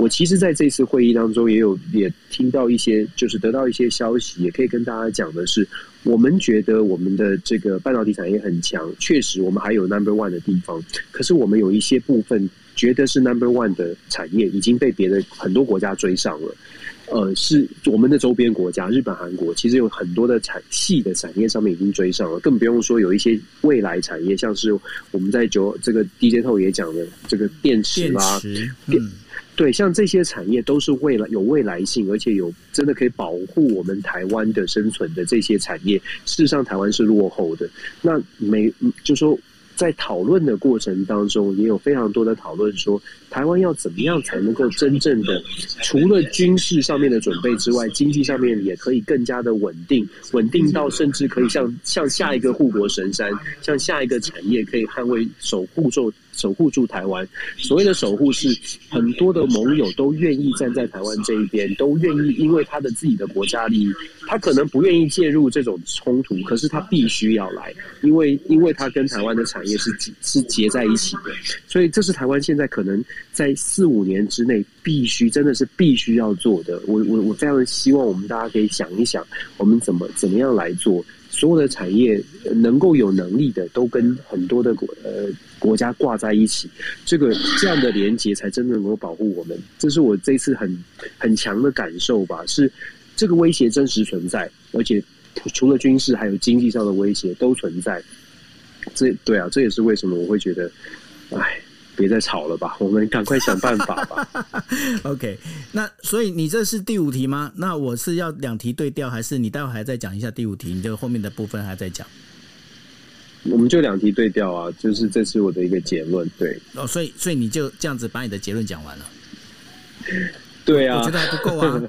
我其实在这次会议当中，也有也听到一些，就是得到一些消息，也可以跟大家讲的是，我们觉得我们的这个半导体产业很强，确实我们还有 number one 的地方，可是我们有一些部分。觉得是 number one 的产业已经被别的很多国家追上了，呃，是我们的周边国家，日本、韩国，其实有很多的产细的产业上面已经追上了，更不用说有一些未来产业，像是我们在九这个 DJ 透也讲的这个电池啦，电对，像这些产业都是未来有未来性，而且有真的可以保护我们台湾的生存的这些产业，事实上台湾是落后的。那没就说。在讨论的过程当中，也有非常多的讨论说，台湾要怎么样才能够真正的，除了军事上面的准备之外，经济上面也可以更加的稳定，稳定到甚至可以像像下一个护国神山，像下一个产业可以捍卫守护住。守护住台湾，所谓的守护是很多的盟友都愿意站在台湾这一边，都愿意因为他的自己的国家利益，他可能不愿意介入这种冲突，可是他必须要来，因为因为他跟台湾的产业是是结在一起的，所以这是台湾现在可能在四五年之内必须真的是必须要做的。我我我非常希望我们大家可以想一想，我们怎么怎么样来做。所有的产业能够有能力的，都跟很多的国呃国家挂在一起，这个这样的连接才真的能够保护我们。这是我这次很很强的感受吧，是这个威胁真实存在，而且除了军事，还有经济上的威胁都存在。这对啊，这也是为什么我会觉得，哎。别再吵了吧，我们赶快想办法吧。OK，那所以你这是第五题吗？那我是要两题对调，还是你待会还再讲一下第五题？你这个后面的部分还在讲？我们就两题对调啊，就是这是我的一个结论。对，哦，所以所以你就这样子把你的结论讲完了。对啊，我觉得还不够啊。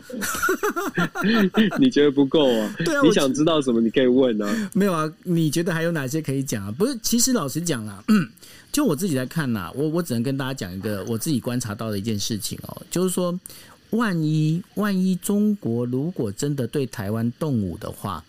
你觉得不够啊？对啊，你想知道什么？你可以问啊。没有啊？你觉得还有哪些可以讲啊？不是，其实老实讲啦。嗯 就我自己在看呐、啊，我我只能跟大家讲一个我自己观察到的一件事情哦，就是说，万一万一中国如果真的对台湾动武的话，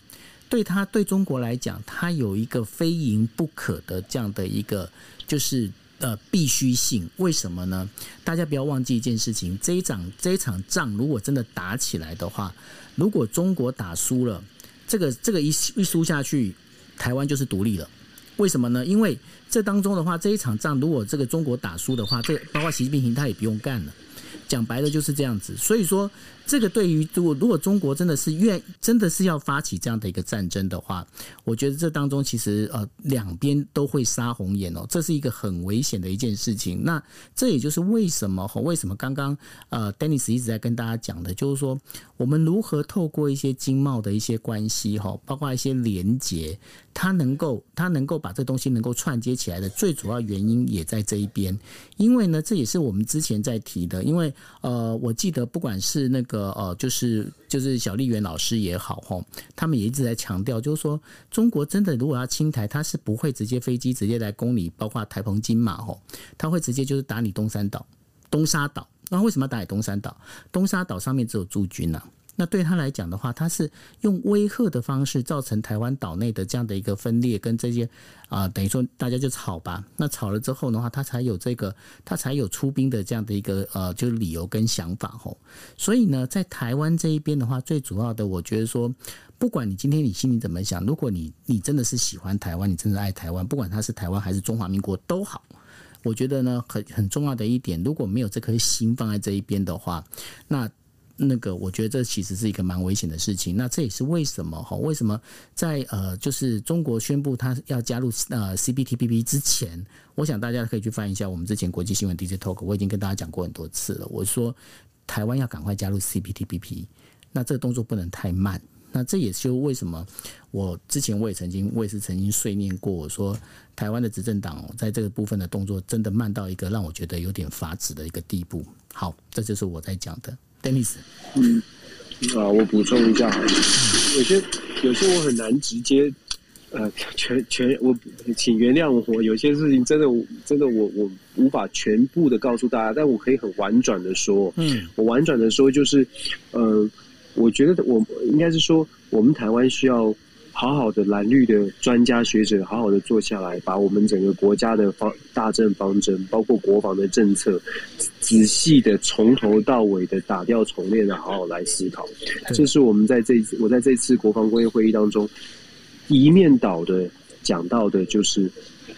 对他对中国来讲，他有一个非赢不可的这样的一个就是呃必须性。为什么呢？大家不要忘记一件事情，这一场这一场仗如果真的打起来的话，如果中国打输了，这个这个一一输下去，台湾就是独立了。为什么呢？因为这当中的话，这一场仗如果这个中国打输的话，这包括习近平他也不用干了。讲白了就是这样子，所以说这个对于如果如果中国真的是愿真的是要发起这样的一个战争的话，我觉得这当中其实呃两边都会杀红眼哦，这是一个很危险的一件事情。那这也就是为什么为什么刚刚呃 Dennis 一直在跟大家讲的，就是说我们如何透过一些经贸的一些关系哈，包括一些连结，它能够它能够把这东西能够串接起来的最主要原因也在这一边，因为呢这也是我们之前在提的，因为。呃，我记得不管是那个呃，就是就是小丽媛老师也好吼，他们也一直在强调，就是说中国真的如果要清台，他是不会直接飞机直接来攻你，包括台澎金马吼，他会直接就是打你东山岛、东沙岛。那为什么要打你东山岛？东沙岛上面只有驻军呢、那对他来讲的话，他是用威吓的方式造成台湾岛内的这样的一个分裂，跟这些啊、等于说大家就吵吧。那吵了之后的话，他才有这个，他才有出兵的这样的一个呃，就是理由跟想法吼。所以呢，在台湾这一边的话，最主要的，我觉得说，不管你今天你心里怎么想，如果你你真的是喜欢台湾，你真的爱台湾，不管他是台湾还是中华民国都好，我觉得呢，很很重要的一点，如果没有这颗心放在这一边的话，那。那个，我觉得这其实是一个蛮危险的事情。那这也是为什么哈？为什么在呃，就是中国宣布他要加入呃 CPTPP 之前，我想大家可以去翻一下我们之前国际新闻 DJ Talk，我已经跟大家讲过很多次了。我说台湾要赶快加入 CPTPP，那这个动作不能太慢。那这也是为什么我之前我也曾经我也是曾经碎念过，我说台湾的执政党在这个部分的动作真的慢到一个让我觉得有点发指的一个地步。好，这就是我在讲的。Dennis，嗯，啊，我补充一下，有些有些我很难直接，呃，全全我请原谅我，有些事情真的真的我我无法全部的告诉大家，但我可以很婉转的说，嗯，我婉转的说就是，呃，我觉得我应该是说，我们台湾需要。好好的蓝绿的专家学者，好好的坐下来，把我们整个国家的方大政方针，包括国防的政策，仔细的从头到尾的打掉重练的，好好来思考。这是我们在这我在这次国防工业会议当中一面倒的讲到的，就是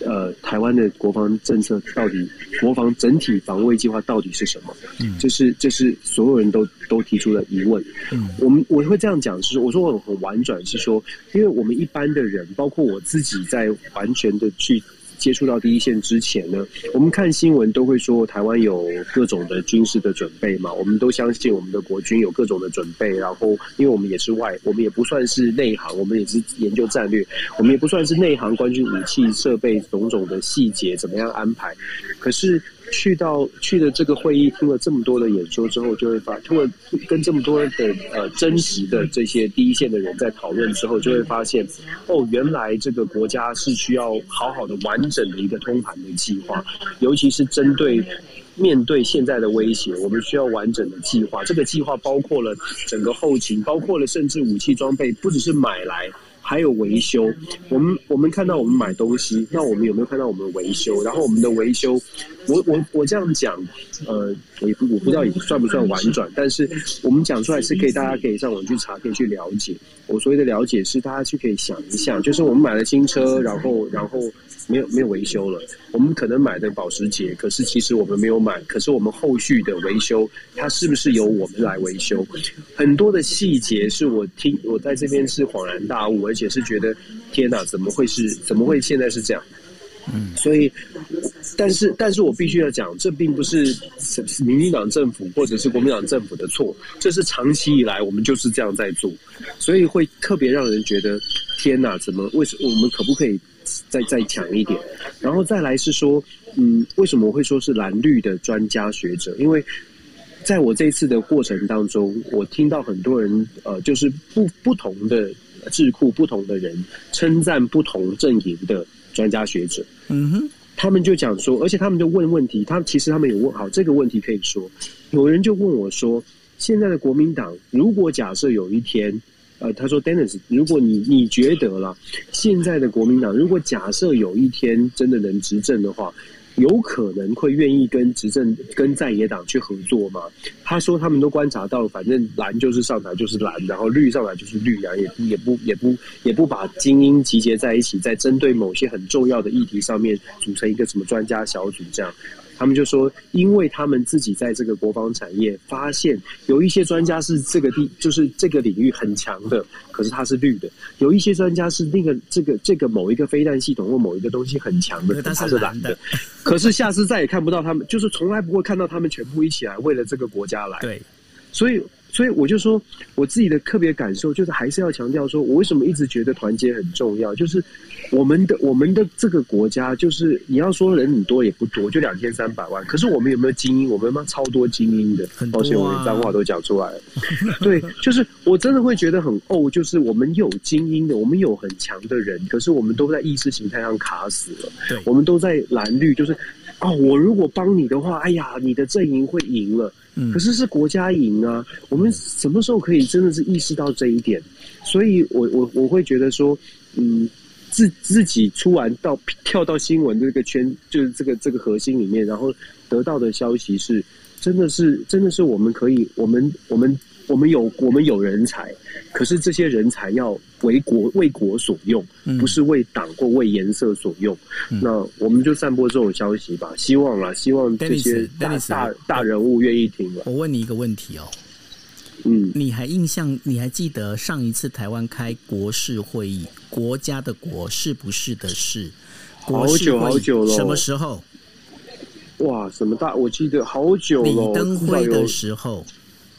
呃，台湾的国防政策到底，国防整体防卫计划到底是什么？嗯，这是这是所有人都都提出了疑问。嗯，我们我会这样讲，是我说我很婉转，是说，因为我们一般的人，包括我自己，在完全的去。接触到第一线之前呢，我们看新闻都会说台湾有各种的军事的准备嘛，我们都相信我们的国军有各种的准备。然后，因为我们也是外，我们也不算是内行，我们也是研究战略，我们也不算是内行，关注武器设备种种的细节怎么样安排。可是。去到去的这个会议，听了这么多的演说之后，就会发，通过跟这么多的呃真实的这些第一线的人在讨论之后，就会发现，哦，原来这个国家是需要好好的完整的一个通盘的计划，尤其是针对面对现在的威胁，我们需要完整的计划。这个计划包括了整个后勤，包括了甚至武器装备，不只是买来。还有维修，我们我们看到我们买东西，那我们有没有看到我们维修？然后我们的维修，我我我这样讲，呃，我不我不知道算不算婉转，但是我们讲出来是可以，大家可以上网去查，可以去了解。我所谓的了解是，大家去可以想一下，就是我们买了新车，然后然后。没有没有维修了，我们可能买的保时捷，可是其实我们没有买，可是我们后续的维修，它是不是由我们来维修？很多的细节是我听，我在这边是恍然大悟，而且是觉得天哪，怎么会是？怎么会现在是这样？嗯，所以，但是，但是我必须要讲，这并不是民进党政府或者是国民党政府的错，这是长期以来我们就是这样在做，所以会特别让人觉得天哪，怎么为什我们可不可以？再再强一点，然后再来是说，嗯，为什么我会说是蓝绿的专家学者？因为在我这次的过程当中，我听到很多人，呃，就是不不同的智库、不同的人称赞不同阵营的专家学者。嗯哼，他们就讲说，而且他们就问问题，他其实他们有问好这个问题，可以说，有人就问我说，现在的国民党，如果假设有一天。呃，他说，Dennis，如果你你觉得了，现在的国民党如果假设有一天真的能执政的话，有可能会愿意跟执政跟在野党去合作吗？他说他们都观察到，反正蓝就是上台就是蓝，然后绿上来就是绿然后，也不也不也不也不把精英集结在一起，在针对某些很重要的议题上面组成一个什么专家小组这样。他们就说，因为他们自己在这个国防产业发现有一些专家是这个地，就是这个领域很强的，可是他是绿的；有一些专家是那个这个这个某一个飞弹系统或某一个东西很强的，他是蓝的。可是下次再也看不到他们，就是从来不会看到他们全部一起来为了这个国家来。对，所以。所以我就说，我自己的特别感受就是，还是要强调说，我为什么一直觉得团结很重要。就是我们的我们的这个国家，就是你要说人很多也不多，就两千三百万。可是我们有没有精英？我们妈超多精英的，抱歉，我连脏话都讲出来了。对，就是我真的会觉得很哦，就是我们有精英的，我们有很强的人，可是我们都在意识形态上卡死了。对，我们都在蓝绿，就是哦，我如果帮你的话，哎呀，你的阵营会赢了。可是是国家赢啊！我们什么时候可以真的是意识到这一点？所以我我我会觉得说，嗯，自自己出完到跳到新闻这个圈，就是这个这个核心里面，然后得到的消息是，真的是真的是我们可以，我们我们。我们有我们有人才，可是这些人才要为国为国所用，不是为党或为颜色所用。嗯、那我们就散播这种消息吧，希望啦，希望这些大大大人物愿意听。我问你一个问题哦，嗯，你还印象？你还记得上一次台湾开国事会议，国家的国是不是的是？好久好久了，什么时候？哇，什么大？我记得好久了，李登辉的时候。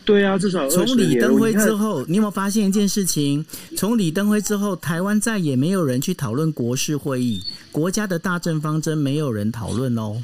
对啊，至少从李登辉之后，你有没有发现一件事情？从李登辉之后，台湾再也没有人去讨论国事会议，国家的大政方针没有人讨论哦。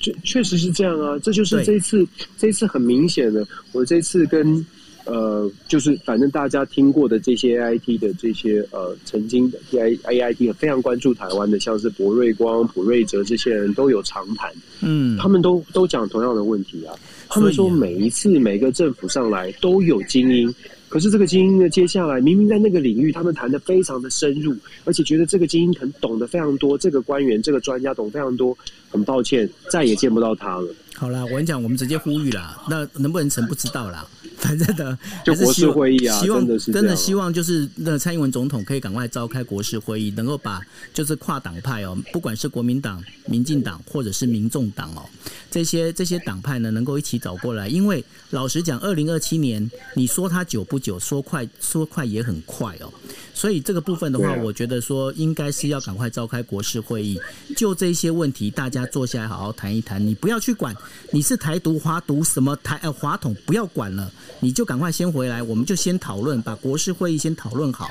确确实是这样啊，这就是这次这次很明显的，我这次跟呃，就是反正大家听过的这些 AIT 的这些呃，曾经的 A AIT 非常关注台湾的，像是博瑞光、普瑞哲这些人都有长谈，嗯，他们都都讲同样的问题啊。他们说，每一次每个政府上来都有精英，可是这个精英呢，接下来明明在那个领域，他们谈的非常的深入，而且觉得这个精英很懂得非常多，这个官员、这个专家懂非常多。很抱歉，再也见不到他了。好啦，我跟你讲，我们直接呼吁啦，那能不能成不知道啦。反正的，就国事会议啊，希望真的是真的希望就是那蔡英文总统可以赶快召开国事会议，能够把就是跨党派哦，不管是国民党、民进党或者是民众党哦，这些这些党派呢，能够一起找过来。因为老实讲，二零二七年你说它久不久，说快说快也很快哦。所以这个部分的话，我觉得说应该是要赶快召开国事会议，就这些问题，大家坐下来好好谈一谈。你不要去管你是台独、华独什么台呃华统，不要管了。你就赶快先回来，我们就先讨论，把国事会议先讨论好，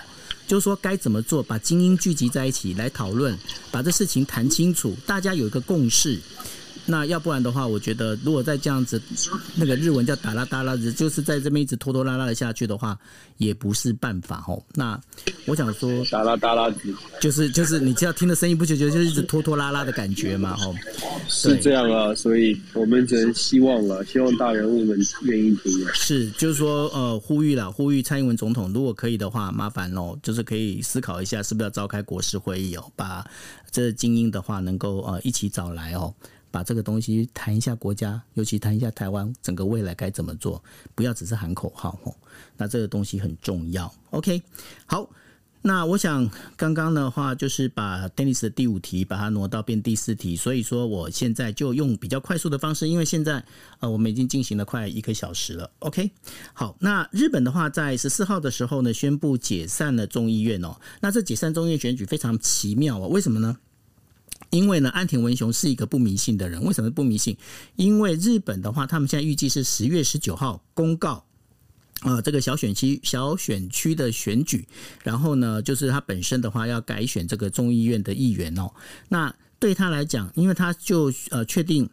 就是说该怎么做，把精英聚集在一起来讨论，把这事情谈清楚，大家有一个共识。那要不然的话，我觉得如果再这样子，那个日文叫打拉打拉子，就是在这边一直拖拖拉拉的下去的话，也不是办法哦。那我想说，打拉打拉子，就是就是你只要听的声音不就觉得就是一直拖拖拉拉的感觉嘛？哦，是这样啊，所以我们只能希望了，希望大人物们愿意听。是，就是说呃，呼吁了，呼吁蔡英文总统，如果可以的话，麻烦哦，就是可以思考一下，是不是要召开国事会议哦，把这精英的话能够呃一起找来哦。把这个东西谈一下国家，尤其谈一下台湾整个未来该怎么做，不要只是喊口号吼。那这个东西很重要。OK，好，那我想刚刚的话就是把 Dennis 的第五题把它挪到变第四题，所以说我现在就用比较快速的方式，因为现在呃我们已经进行了快一个小时了。OK，好，那日本的话在十四号的时候呢宣布解散了众议院哦。那这解散众议院选举非常奇妙哦，为什么呢？因为呢，安田文雄是一个不迷信的人。为什么不迷信？因为日本的话，他们现在预计是十月十九号公告啊、呃，这个小选区小选区的选举。然后呢，就是他本身的话要改选这个众议院的议员哦。那对他来讲，因为他就呃确定。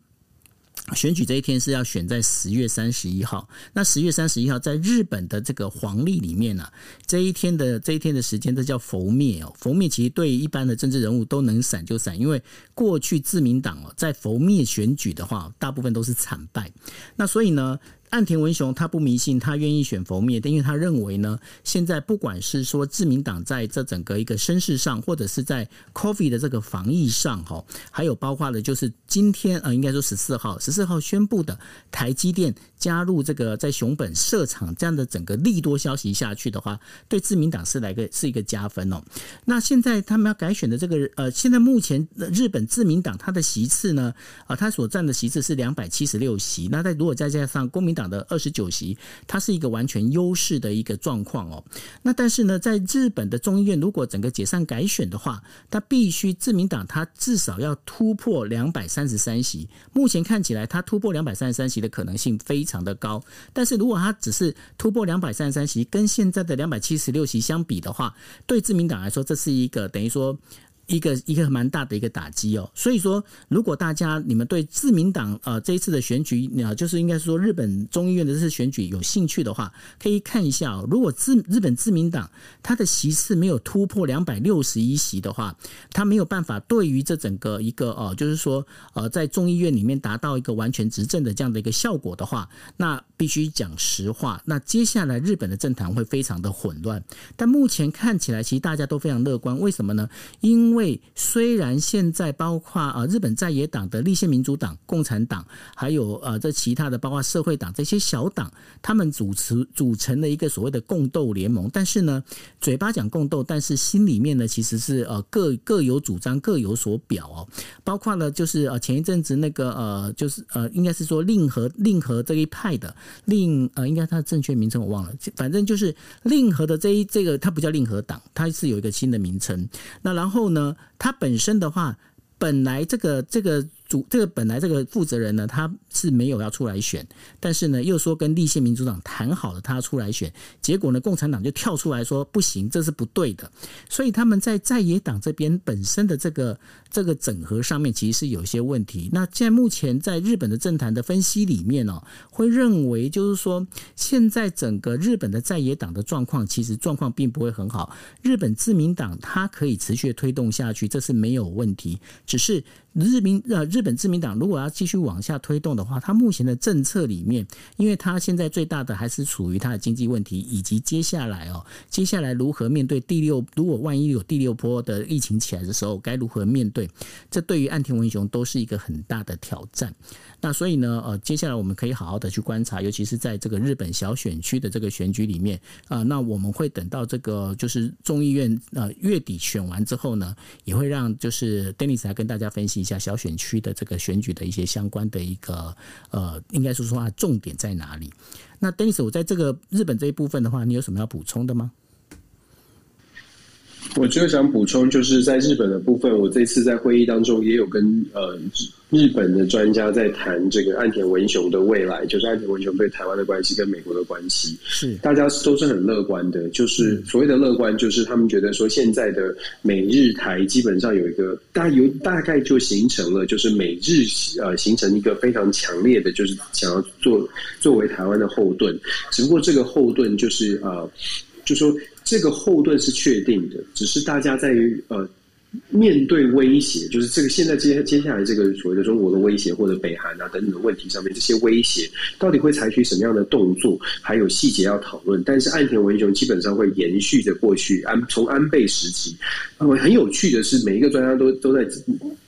选举这一天是要选在十月三十一号。那十月三十一号，在日本的这个黄历里面呢、这一天的这一天的时间，这叫佛灭哦。佛灭其实对一般的政治人物都能散就散，因为过去自民党哦，在佛灭选举的话，大部分都是惨败。那所以呢，岸田文雄他不迷信，他愿意选佛灭，因为他认为呢，现在不管是说自民党在这整个一个声势上，或者是在 COVID 的这个防疫上，哈，还有包括的就是今天呃，应该说十四号，十四号宣布的台积电加入这个在熊本设厂这样的整个利多消息下去的话，对自民党是来个是一个加分哦。那现在他们要改选的这个呃，现在目前日本自民党它的席次呢，啊，他所占的席次是两百七十六席，那在如果再加上公民党的二十九席，它是一个完全优势的一个状况哦。那但是呢，在日本的众议院如果整个解散改选的话，它必须自民党它至少要突破两百三十三席。目前看起来，它突破两百三十三席的可能性非常的高。但是如果它只是突破两百三十三席，跟现在的两百七十六席相比的话，对自民党来说，这是一个等于说。一个一个蛮大的一个打击哦，所以说，如果大家你们对自民党呃这一次的选举啊，就是应该说日本众议院的这次选举有兴趣的话，可以看一下哦。如果自日本自民党它的席次没有突破两百六十一席的话，它没有办法对于这整个一个哦，就是说呃在众议院里面达到一个完全执政的这样的一个效果的话，那必须讲实话，那接下来日本的政坛会非常的混乱。但目前看起来，其实大家都非常乐观，为什么呢？因为虽然现在包括啊日本在野党的立宪民主党、共产党，还有呃这其他的包括社会党这些小党，他们主持组成了一个所谓的共斗联盟，但是呢，嘴巴讲共斗，但是心里面呢其实是呃各各有主张、各有所表哦。包括呢就是呃前一阵子那个呃就是呃应该是说令和令和这一派的令呃应该它的正确名称我忘了，反正就是令和的这一这个它不叫令和党，它是有一个新的名称。那然后呢？它本身的话，本来这个这个。主这个本来这个负责人呢，他是没有要出来选，但是呢，又说跟立宪民主党谈好了，他要出来选，结果呢，共产党就跳出来说不行，这是不对的，所以他们在在野党这边本身的这个这个整合上面其实是有一些问题。那在目前在日本的政坛的分析里面哦，会认为就是说，现在整个日本的在野党的状况其实状况并不会很好，日本自民党它可以持续推动下去，这是没有问题，只是日民呃日。日本自民党如果要继续往下推动的话，它目前的政策里面，因为它现在最大的还是处于它的经济问题，以及接下来哦，接下来如何面对第六，如果万一有第六波的疫情起来的时候，该如何面对？这对于岸田文雄都是一个很大的挑战。那所以呢，呃，接下来我们可以好好的去观察，尤其是在这个日本小选区的这个选举里面啊，那我们会等到这个就是众议院呃月底选完之后呢，也会让就是 Dennis 来跟大家分析一下小选区的这个选举的一些相关的一个呃，应该说说话重点在哪里。那 Dennis，我在这个日本这一部分的话，你有什么要补充的吗？我就想补充，就是在日本的部分，我这次在会议当中也有跟呃日本的专家在谈这个岸田文雄的未来，就是岸田文雄对台湾的关系跟美国的关系，是大家都是很乐观的。就是所谓的乐观，就是他们觉得说现在的美日台基本上有一个大有大概就形成了，就是美日呃形成一个非常强烈的，就是想要做作为台湾的后盾。只不过这个后盾就是呃，就说。这个后盾是确定的，只是大家在于呃面对威胁，就是这个现在接接下来这个所谓的中国的威胁或者北韩啊等等的问题上面，这些威胁到底会采取什么样的动作，还有细节要讨论。但是岸田文雄基本上会延续着过去安从安倍时期，呃，很有趣的是，每一个专家都都在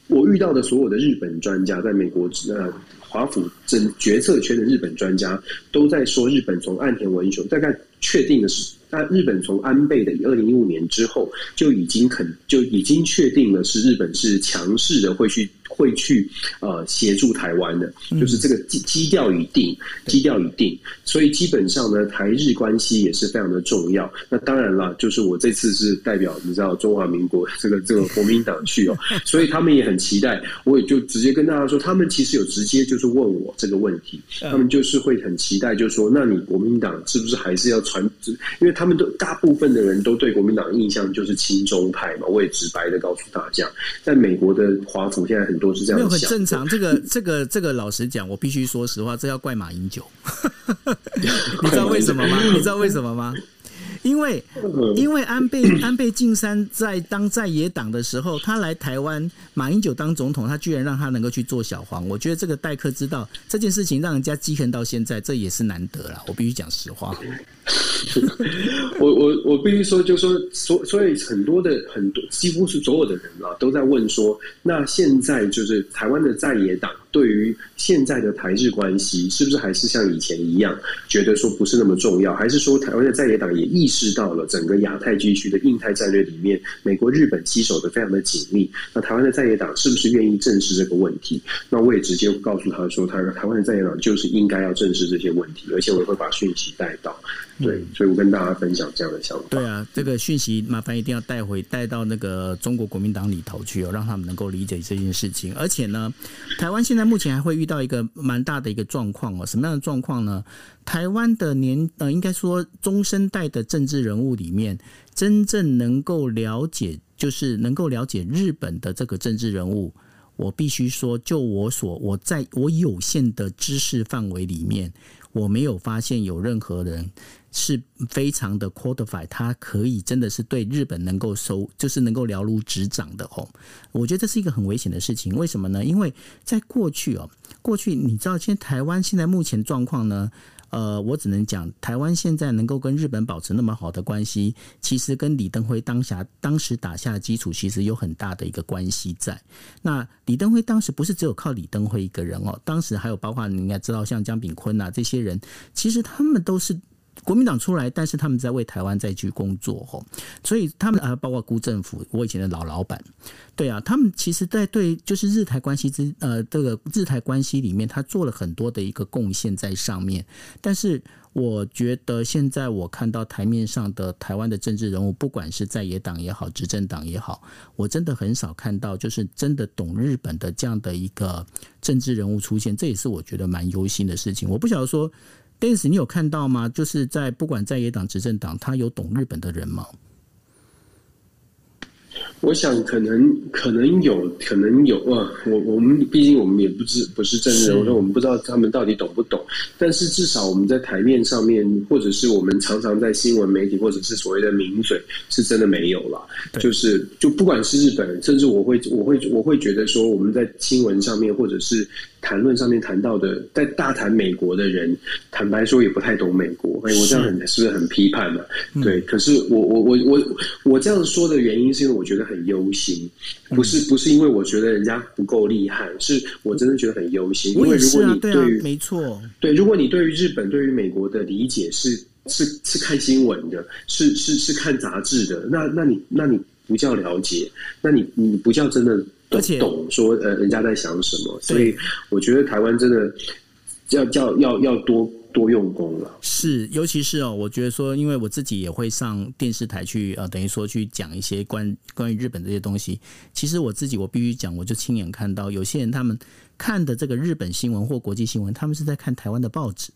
我遇到的所有的日本专家，在美国呃华府整决策圈的日本专家都在说，日本从岸田文雄大概确定的是。那日本从安倍的二零一五年之后就已经肯就已经确定了是日本是强势的会去会去呃协助台湾的，就是这个基基调已定，基调已定，所以基本上呢，台日关系也是非常的重要。那当然了，就是我这次是代表你知道中华民国 这个这个国民党去哦，所以他们也很期待。我也就直接跟大家说，他们其实有直接就是问我这个问题，他们就是会很期待，就是说，那你国民党是不是还是要传？因为他们都大部分的人都对国民党印象就是亲中派嘛，我也直白的告诉大家，在美国的华府现在很多是这样想，很正常。这个这个这个，老实讲，我必须说实话，这要怪马英九。你知道为什么吗？你知道为什么吗？因为因为安倍 安倍晋三在当在野党的时候，他来台湾，马英九当总统，他居然让他能够去做小黄。我觉得这个待客之道这件事情，让人家记恨到现在，这也是难得了。我必须讲实话。我我我必须说，就是说，所所以很多的很多，几乎是所有的人啊，都在问说，那现在就是台湾的在野党对于现在的台日关系，是不是还是像以前一样，觉得说不是那么重要？还是说台湾的在野党也意识到了整个亚太地区的印太战略里面，美国、日本携手的非常的紧密？那台湾的在野党是不是愿意正视这个问题？那我也直接告诉他说，他台湾的在野党就是应该要正视这些问题，而且我也会把讯息带到。对，所以我跟大家分享这样的想法。对啊，这个讯息麻烦一定要带回带到那个中国国民党里头去哦，让他们能够理解这件事情。而且呢，台湾现在目前还会遇到一个蛮大的一个状况哦，什么样的状况呢？台湾的年呃，应该说中生代的政治人物里面，真正能够了解，就是能够了解日本的这个政治人物，我必须说，就我所我在我有限的知识范围里面，我没有发现有任何人。是非常的 qualify，他可以真的是对日本能够收，就是能够了如指掌的哦。我觉得这是一个很危险的事情。为什么呢？因为在过去哦，过去你知道，现在台湾现在目前状况呢，呃，我只能讲，台湾现在能够跟日本保持那么好的关系，其实跟李登辉当下当时打下的基础，其实有很大的一个关系在。那李登辉当时不是只有靠李登辉一个人哦，当时还有包括你应该知道，像江炳坤啊这些人，其实他们都是。国民党出来，但是他们在为台湾再去工作吼，所以他们啊，包括辜政府，我以前的老老板，对啊，他们其实，在对就是日台关系之呃这个日台关系里面，他做了很多的一个贡献在上面。但是我觉得现在我看到台面上的台湾的政治人物，不管是在野党也好，执政党也好，我真的很少看到就是真的懂日本的这样的一个政治人物出现，这也是我觉得蛮忧心的事情。我不晓得说。Dennis，你有看到吗？就是在不管在野党、执政党，他有懂日本的人吗？我想可能可能有可能有啊，我我们毕竟我们也不知不是政治人物，说我们不知道他们到底懂不懂。但是至少我们在台面上面，或者是我们常常在新闻媒体，或者是所谓的名嘴，是真的没有了。就是就不管是日本人，甚至我会我会我会觉得说，我们在新闻上面或者是。谈论上面谈到的，在大谈美国的人，坦白说也不太懂美国。哎，我这样很是不是很批判呢？对，可是我我我我我这样说的原因，是因为我觉得很忧心，不是不是因为我觉得人家不够厉害，是我真的觉得很忧心。因为如果你对于没错，对，如果你对于日本对于美国的理解是是是看新闻的，是是是看杂志的，那那你那你不叫了解，那你你不叫真的。而且懂说呃，人家在想什么，所以我觉得台湾真的要叫要要多多用功了。是，尤其是哦，我觉得说，因为我自己也会上电视台去呃，等于说去讲一些关关于日本这些东西。其实我自己我必须讲，我就亲眼看到有些人他们看的这个日本新闻或国际新闻，他们是在看台湾的报纸。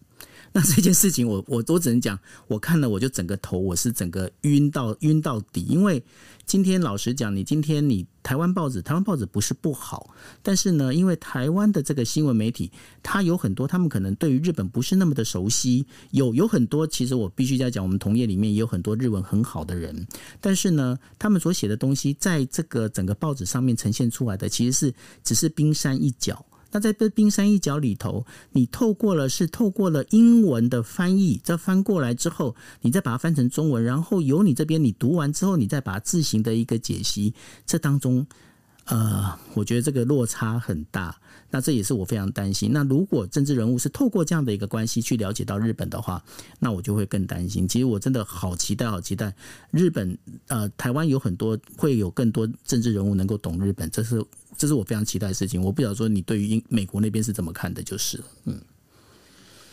那这件事情我，我我只能讲，我看了我就整个头我是整个晕到晕到底，因为今天老实讲，你今天你台湾报纸，台湾报纸不是不好，但是呢，因为台湾的这个新闻媒体，它有很多他们可能对于日本不是那么的熟悉，有有很多其实我必须在讲，我们同业里面也有很多日文很好的人，但是呢，他们所写的东西在这个整个报纸上面呈现出来的，其实是只是冰山一角。那在这冰山一角里头，你透过了是透过了英文的翻译，再翻过来之后，你再把它翻成中文，然后由你这边你读完之后，你再把它自行的一个解析，这当中，呃，我觉得这个落差很大。那这也是我非常担心。那如果政治人物是透过这样的一个关系去了解到日本的话，那我就会更担心。其实我真的好期待，好期待日本，呃，台湾有很多会有更多政治人物能够懂日本，这是。这是我非常期待的事情。我不晓得说你对于英美国那边是怎么看的，就是嗯，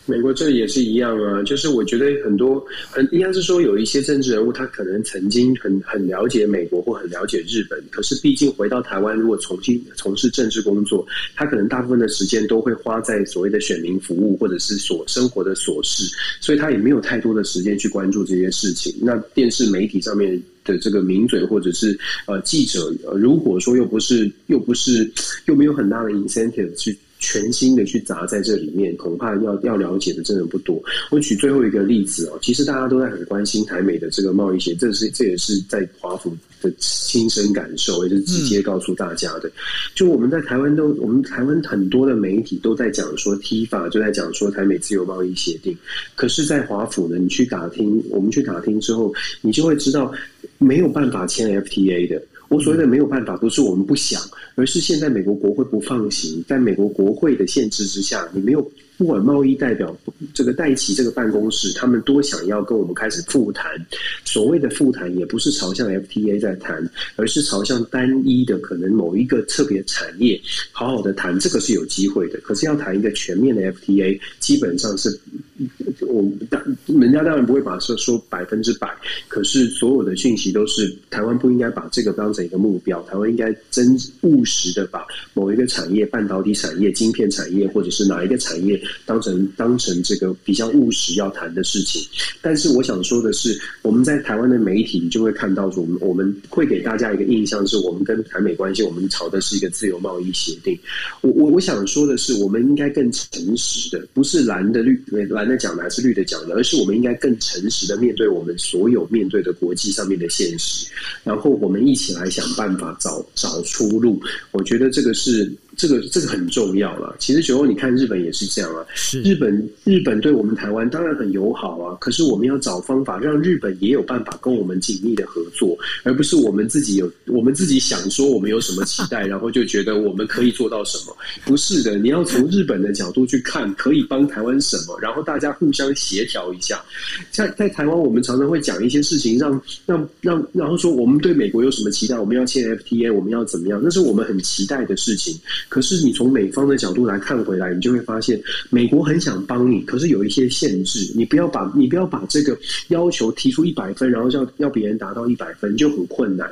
美国这里也是一样啊。就是我觉得很多很应该是说有一些政治人物，他可能曾经很很了解美国或很了解日本，可是毕竟回到台湾，如果重新从事政治工作，他可能大部分的时间都会花在所谓的选民服务或者是所生活的琐事，所以他也没有太多的时间去关注这些事情。那电视媒体上面。的这个名嘴或者是呃记者，如果说又不是又不是又没有很大的 incentive 去全心的去砸在这里面，恐怕要要了解的真的不多。我举最后一个例子哦，其实大家都在很关心台美的这个贸易协，这是这也是在华府的亲身感受，也是直接告诉大家的。嗯、就我们在台湾都，我们台湾很多的媒体都在讲说 TIFA，就在讲说台美自由贸易协定。可是，在华府呢，你去打听，我们去打听之后，你就会知道。没有办法签 FTA 的，我所谓的没有办法，不是我们不想，而是现在美国国会不放行，在美国国会的限制之下，你没有。不管贸易代表这个戴琪这个办公室，他们多想要跟我们开始复谈。所谓的复谈，也不是朝向 FTA 在谈，而是朝向单一的可能某一个特别产业好好的谈，这个是有机会的。可是要谈一个全面的 FTA，基本上是我当人家当然不会把说说百分之百，可是所有的讯息都是台湾不应该把这个当成一个目标，台湾应该真务实的把某一个产业，半导体产业、晶片产业，或者是哪一个产业。当成当成这个比较务实要谈的事情，但是我想说的是，我们在台湾的媒体，就会看到，我们我们会给大家一个印象，是我们跟台美关系，我们朝的是一个自由贸易协定。我我我想说的是，我们应该更诚实的，不是蓝的绿蓝的讲的，还是绿的讲的，而是我们应该更诚实的面对我们所有面对的国际上面的现实，然后我们一起来想办法找找出路。我觉得这个是。这个这个很重要了。其实，九欧，你看日本也是这样啊。日本，日本对我们台湾当然很友好啊。可是，我们要找方法让日本也有办法跟我们紧密的合作，而不是我们自己有我们自己想说我们有什么期待，然后就觉得我们可以做到什么。不是的，你要从日本的角度去看，可以帮台湾什么，然后大家互相协调一下。在在台湾，我们常常会讲一些事情，让让让，然后说我们对美国有什么期待，我们要签 FTA，我们要怎么样？那是我们很期待的事情。可是你从美方的角度来看回来，你就会发现，美国很想帮你，可是有一些限制。你不要把你不要把这个要求提出一百分，然后要要别人达到一百分，就很困难。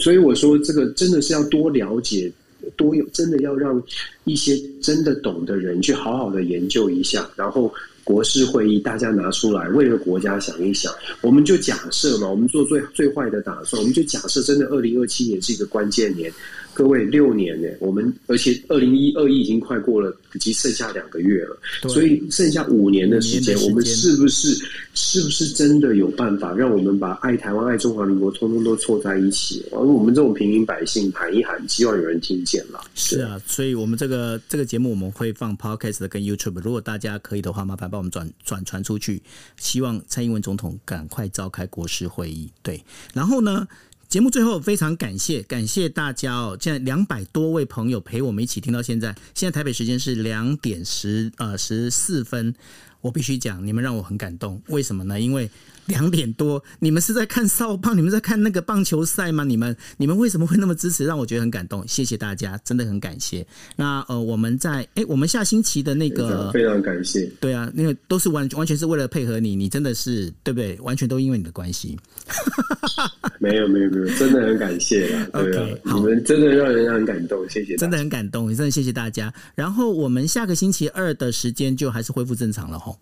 所以我说，这个真的是要多了解多有真的要让一些真的懂的人去好好的研究一下，然后国事会议大家拿出来为了国家想一想。我们就假设嘛，我们做最最坏的打算，我们就假设真的二零二七年是一个关键年。各位六年呢，我们而且二零一二一已经快过了，已经剩下两个月了，所以剩下五年的时间，我们是不是是不是真的有办法让我们把爱台湾、爱中华民国通通都凑在一起？而我们这种平民百姓喊一喊，希望有人听见了。是啊，所以我们这个这个节目我们会放 Podcast 跟 YouTube，如果大家可以的话，麻烦帮我们转转传出去。希望蔡英文总统赶快召开国事会议。对，然后呢？节目最后非常感谢，感谢大家哦！现在两百多位朋友陪我们一起听到现在，现在台北时间是两点十呃十四分，我必须讲，你们让我很感动，为什么呢？因为。两点多，你们是在看少棒？你们在看那个棒球赛吗？你们你们为什么会那么支持？让我觉得很感动，谢谢大家，真的很感谢。那呃，我们在哎、欸，我们下星期的那个非常感谢，对啊，那个都是完完全是为了配合你，你真的是对不对？完全都因为你的关系。没有没有没有，真的很感谢啦。对啊，okay, 你们真的让人很感动，谢谢，真的很感动，真的谢谢大家。然后我们下个星期二的时间就还是恢复正常了吼。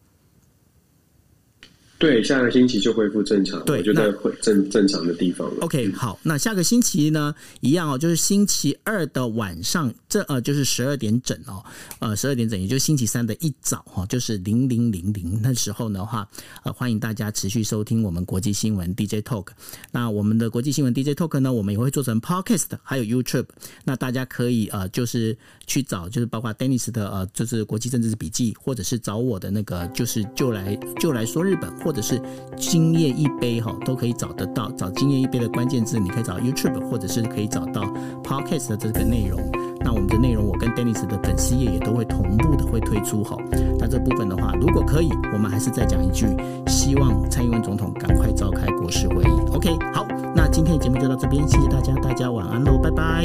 对，下个星期就恢复正常，对，我就在正正常的地方了。OK，好，那下个星期呢，一样哦，就是星期二的晚上，这呃就是十二点整哦，呃十二点整，也就是星期三的一早哈，就是零零零零那时候的话，呃欢迎大家持续收听我们国际新闻 DJ Talk。那我们的国际新闻 DJ Talk 呢，我们也会做成 Podcast，还有 YouTube。那大家可以呃就是去找，就是包括 Dennis 的呃就是国际政治笔记，或者是找我的那个就是就来就来说日本或。者是今夜一杯哈，都可以找得到。找今夜一杯的关键字，你可以找 YouTube，或者是可以找到 Podcast 的这个内容。那我们的内容，我跟 Dennis 的粉丝页也都会同步的会推出哈。那这部分的话，如果可以，我们还是再讲一句，希望蔡英文总统赶快召开国事会议。OK，好，那今天的节目就到这边，谢谢大家，大家晚安喽，拜拜。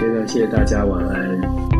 非常谢谢大家，晚安。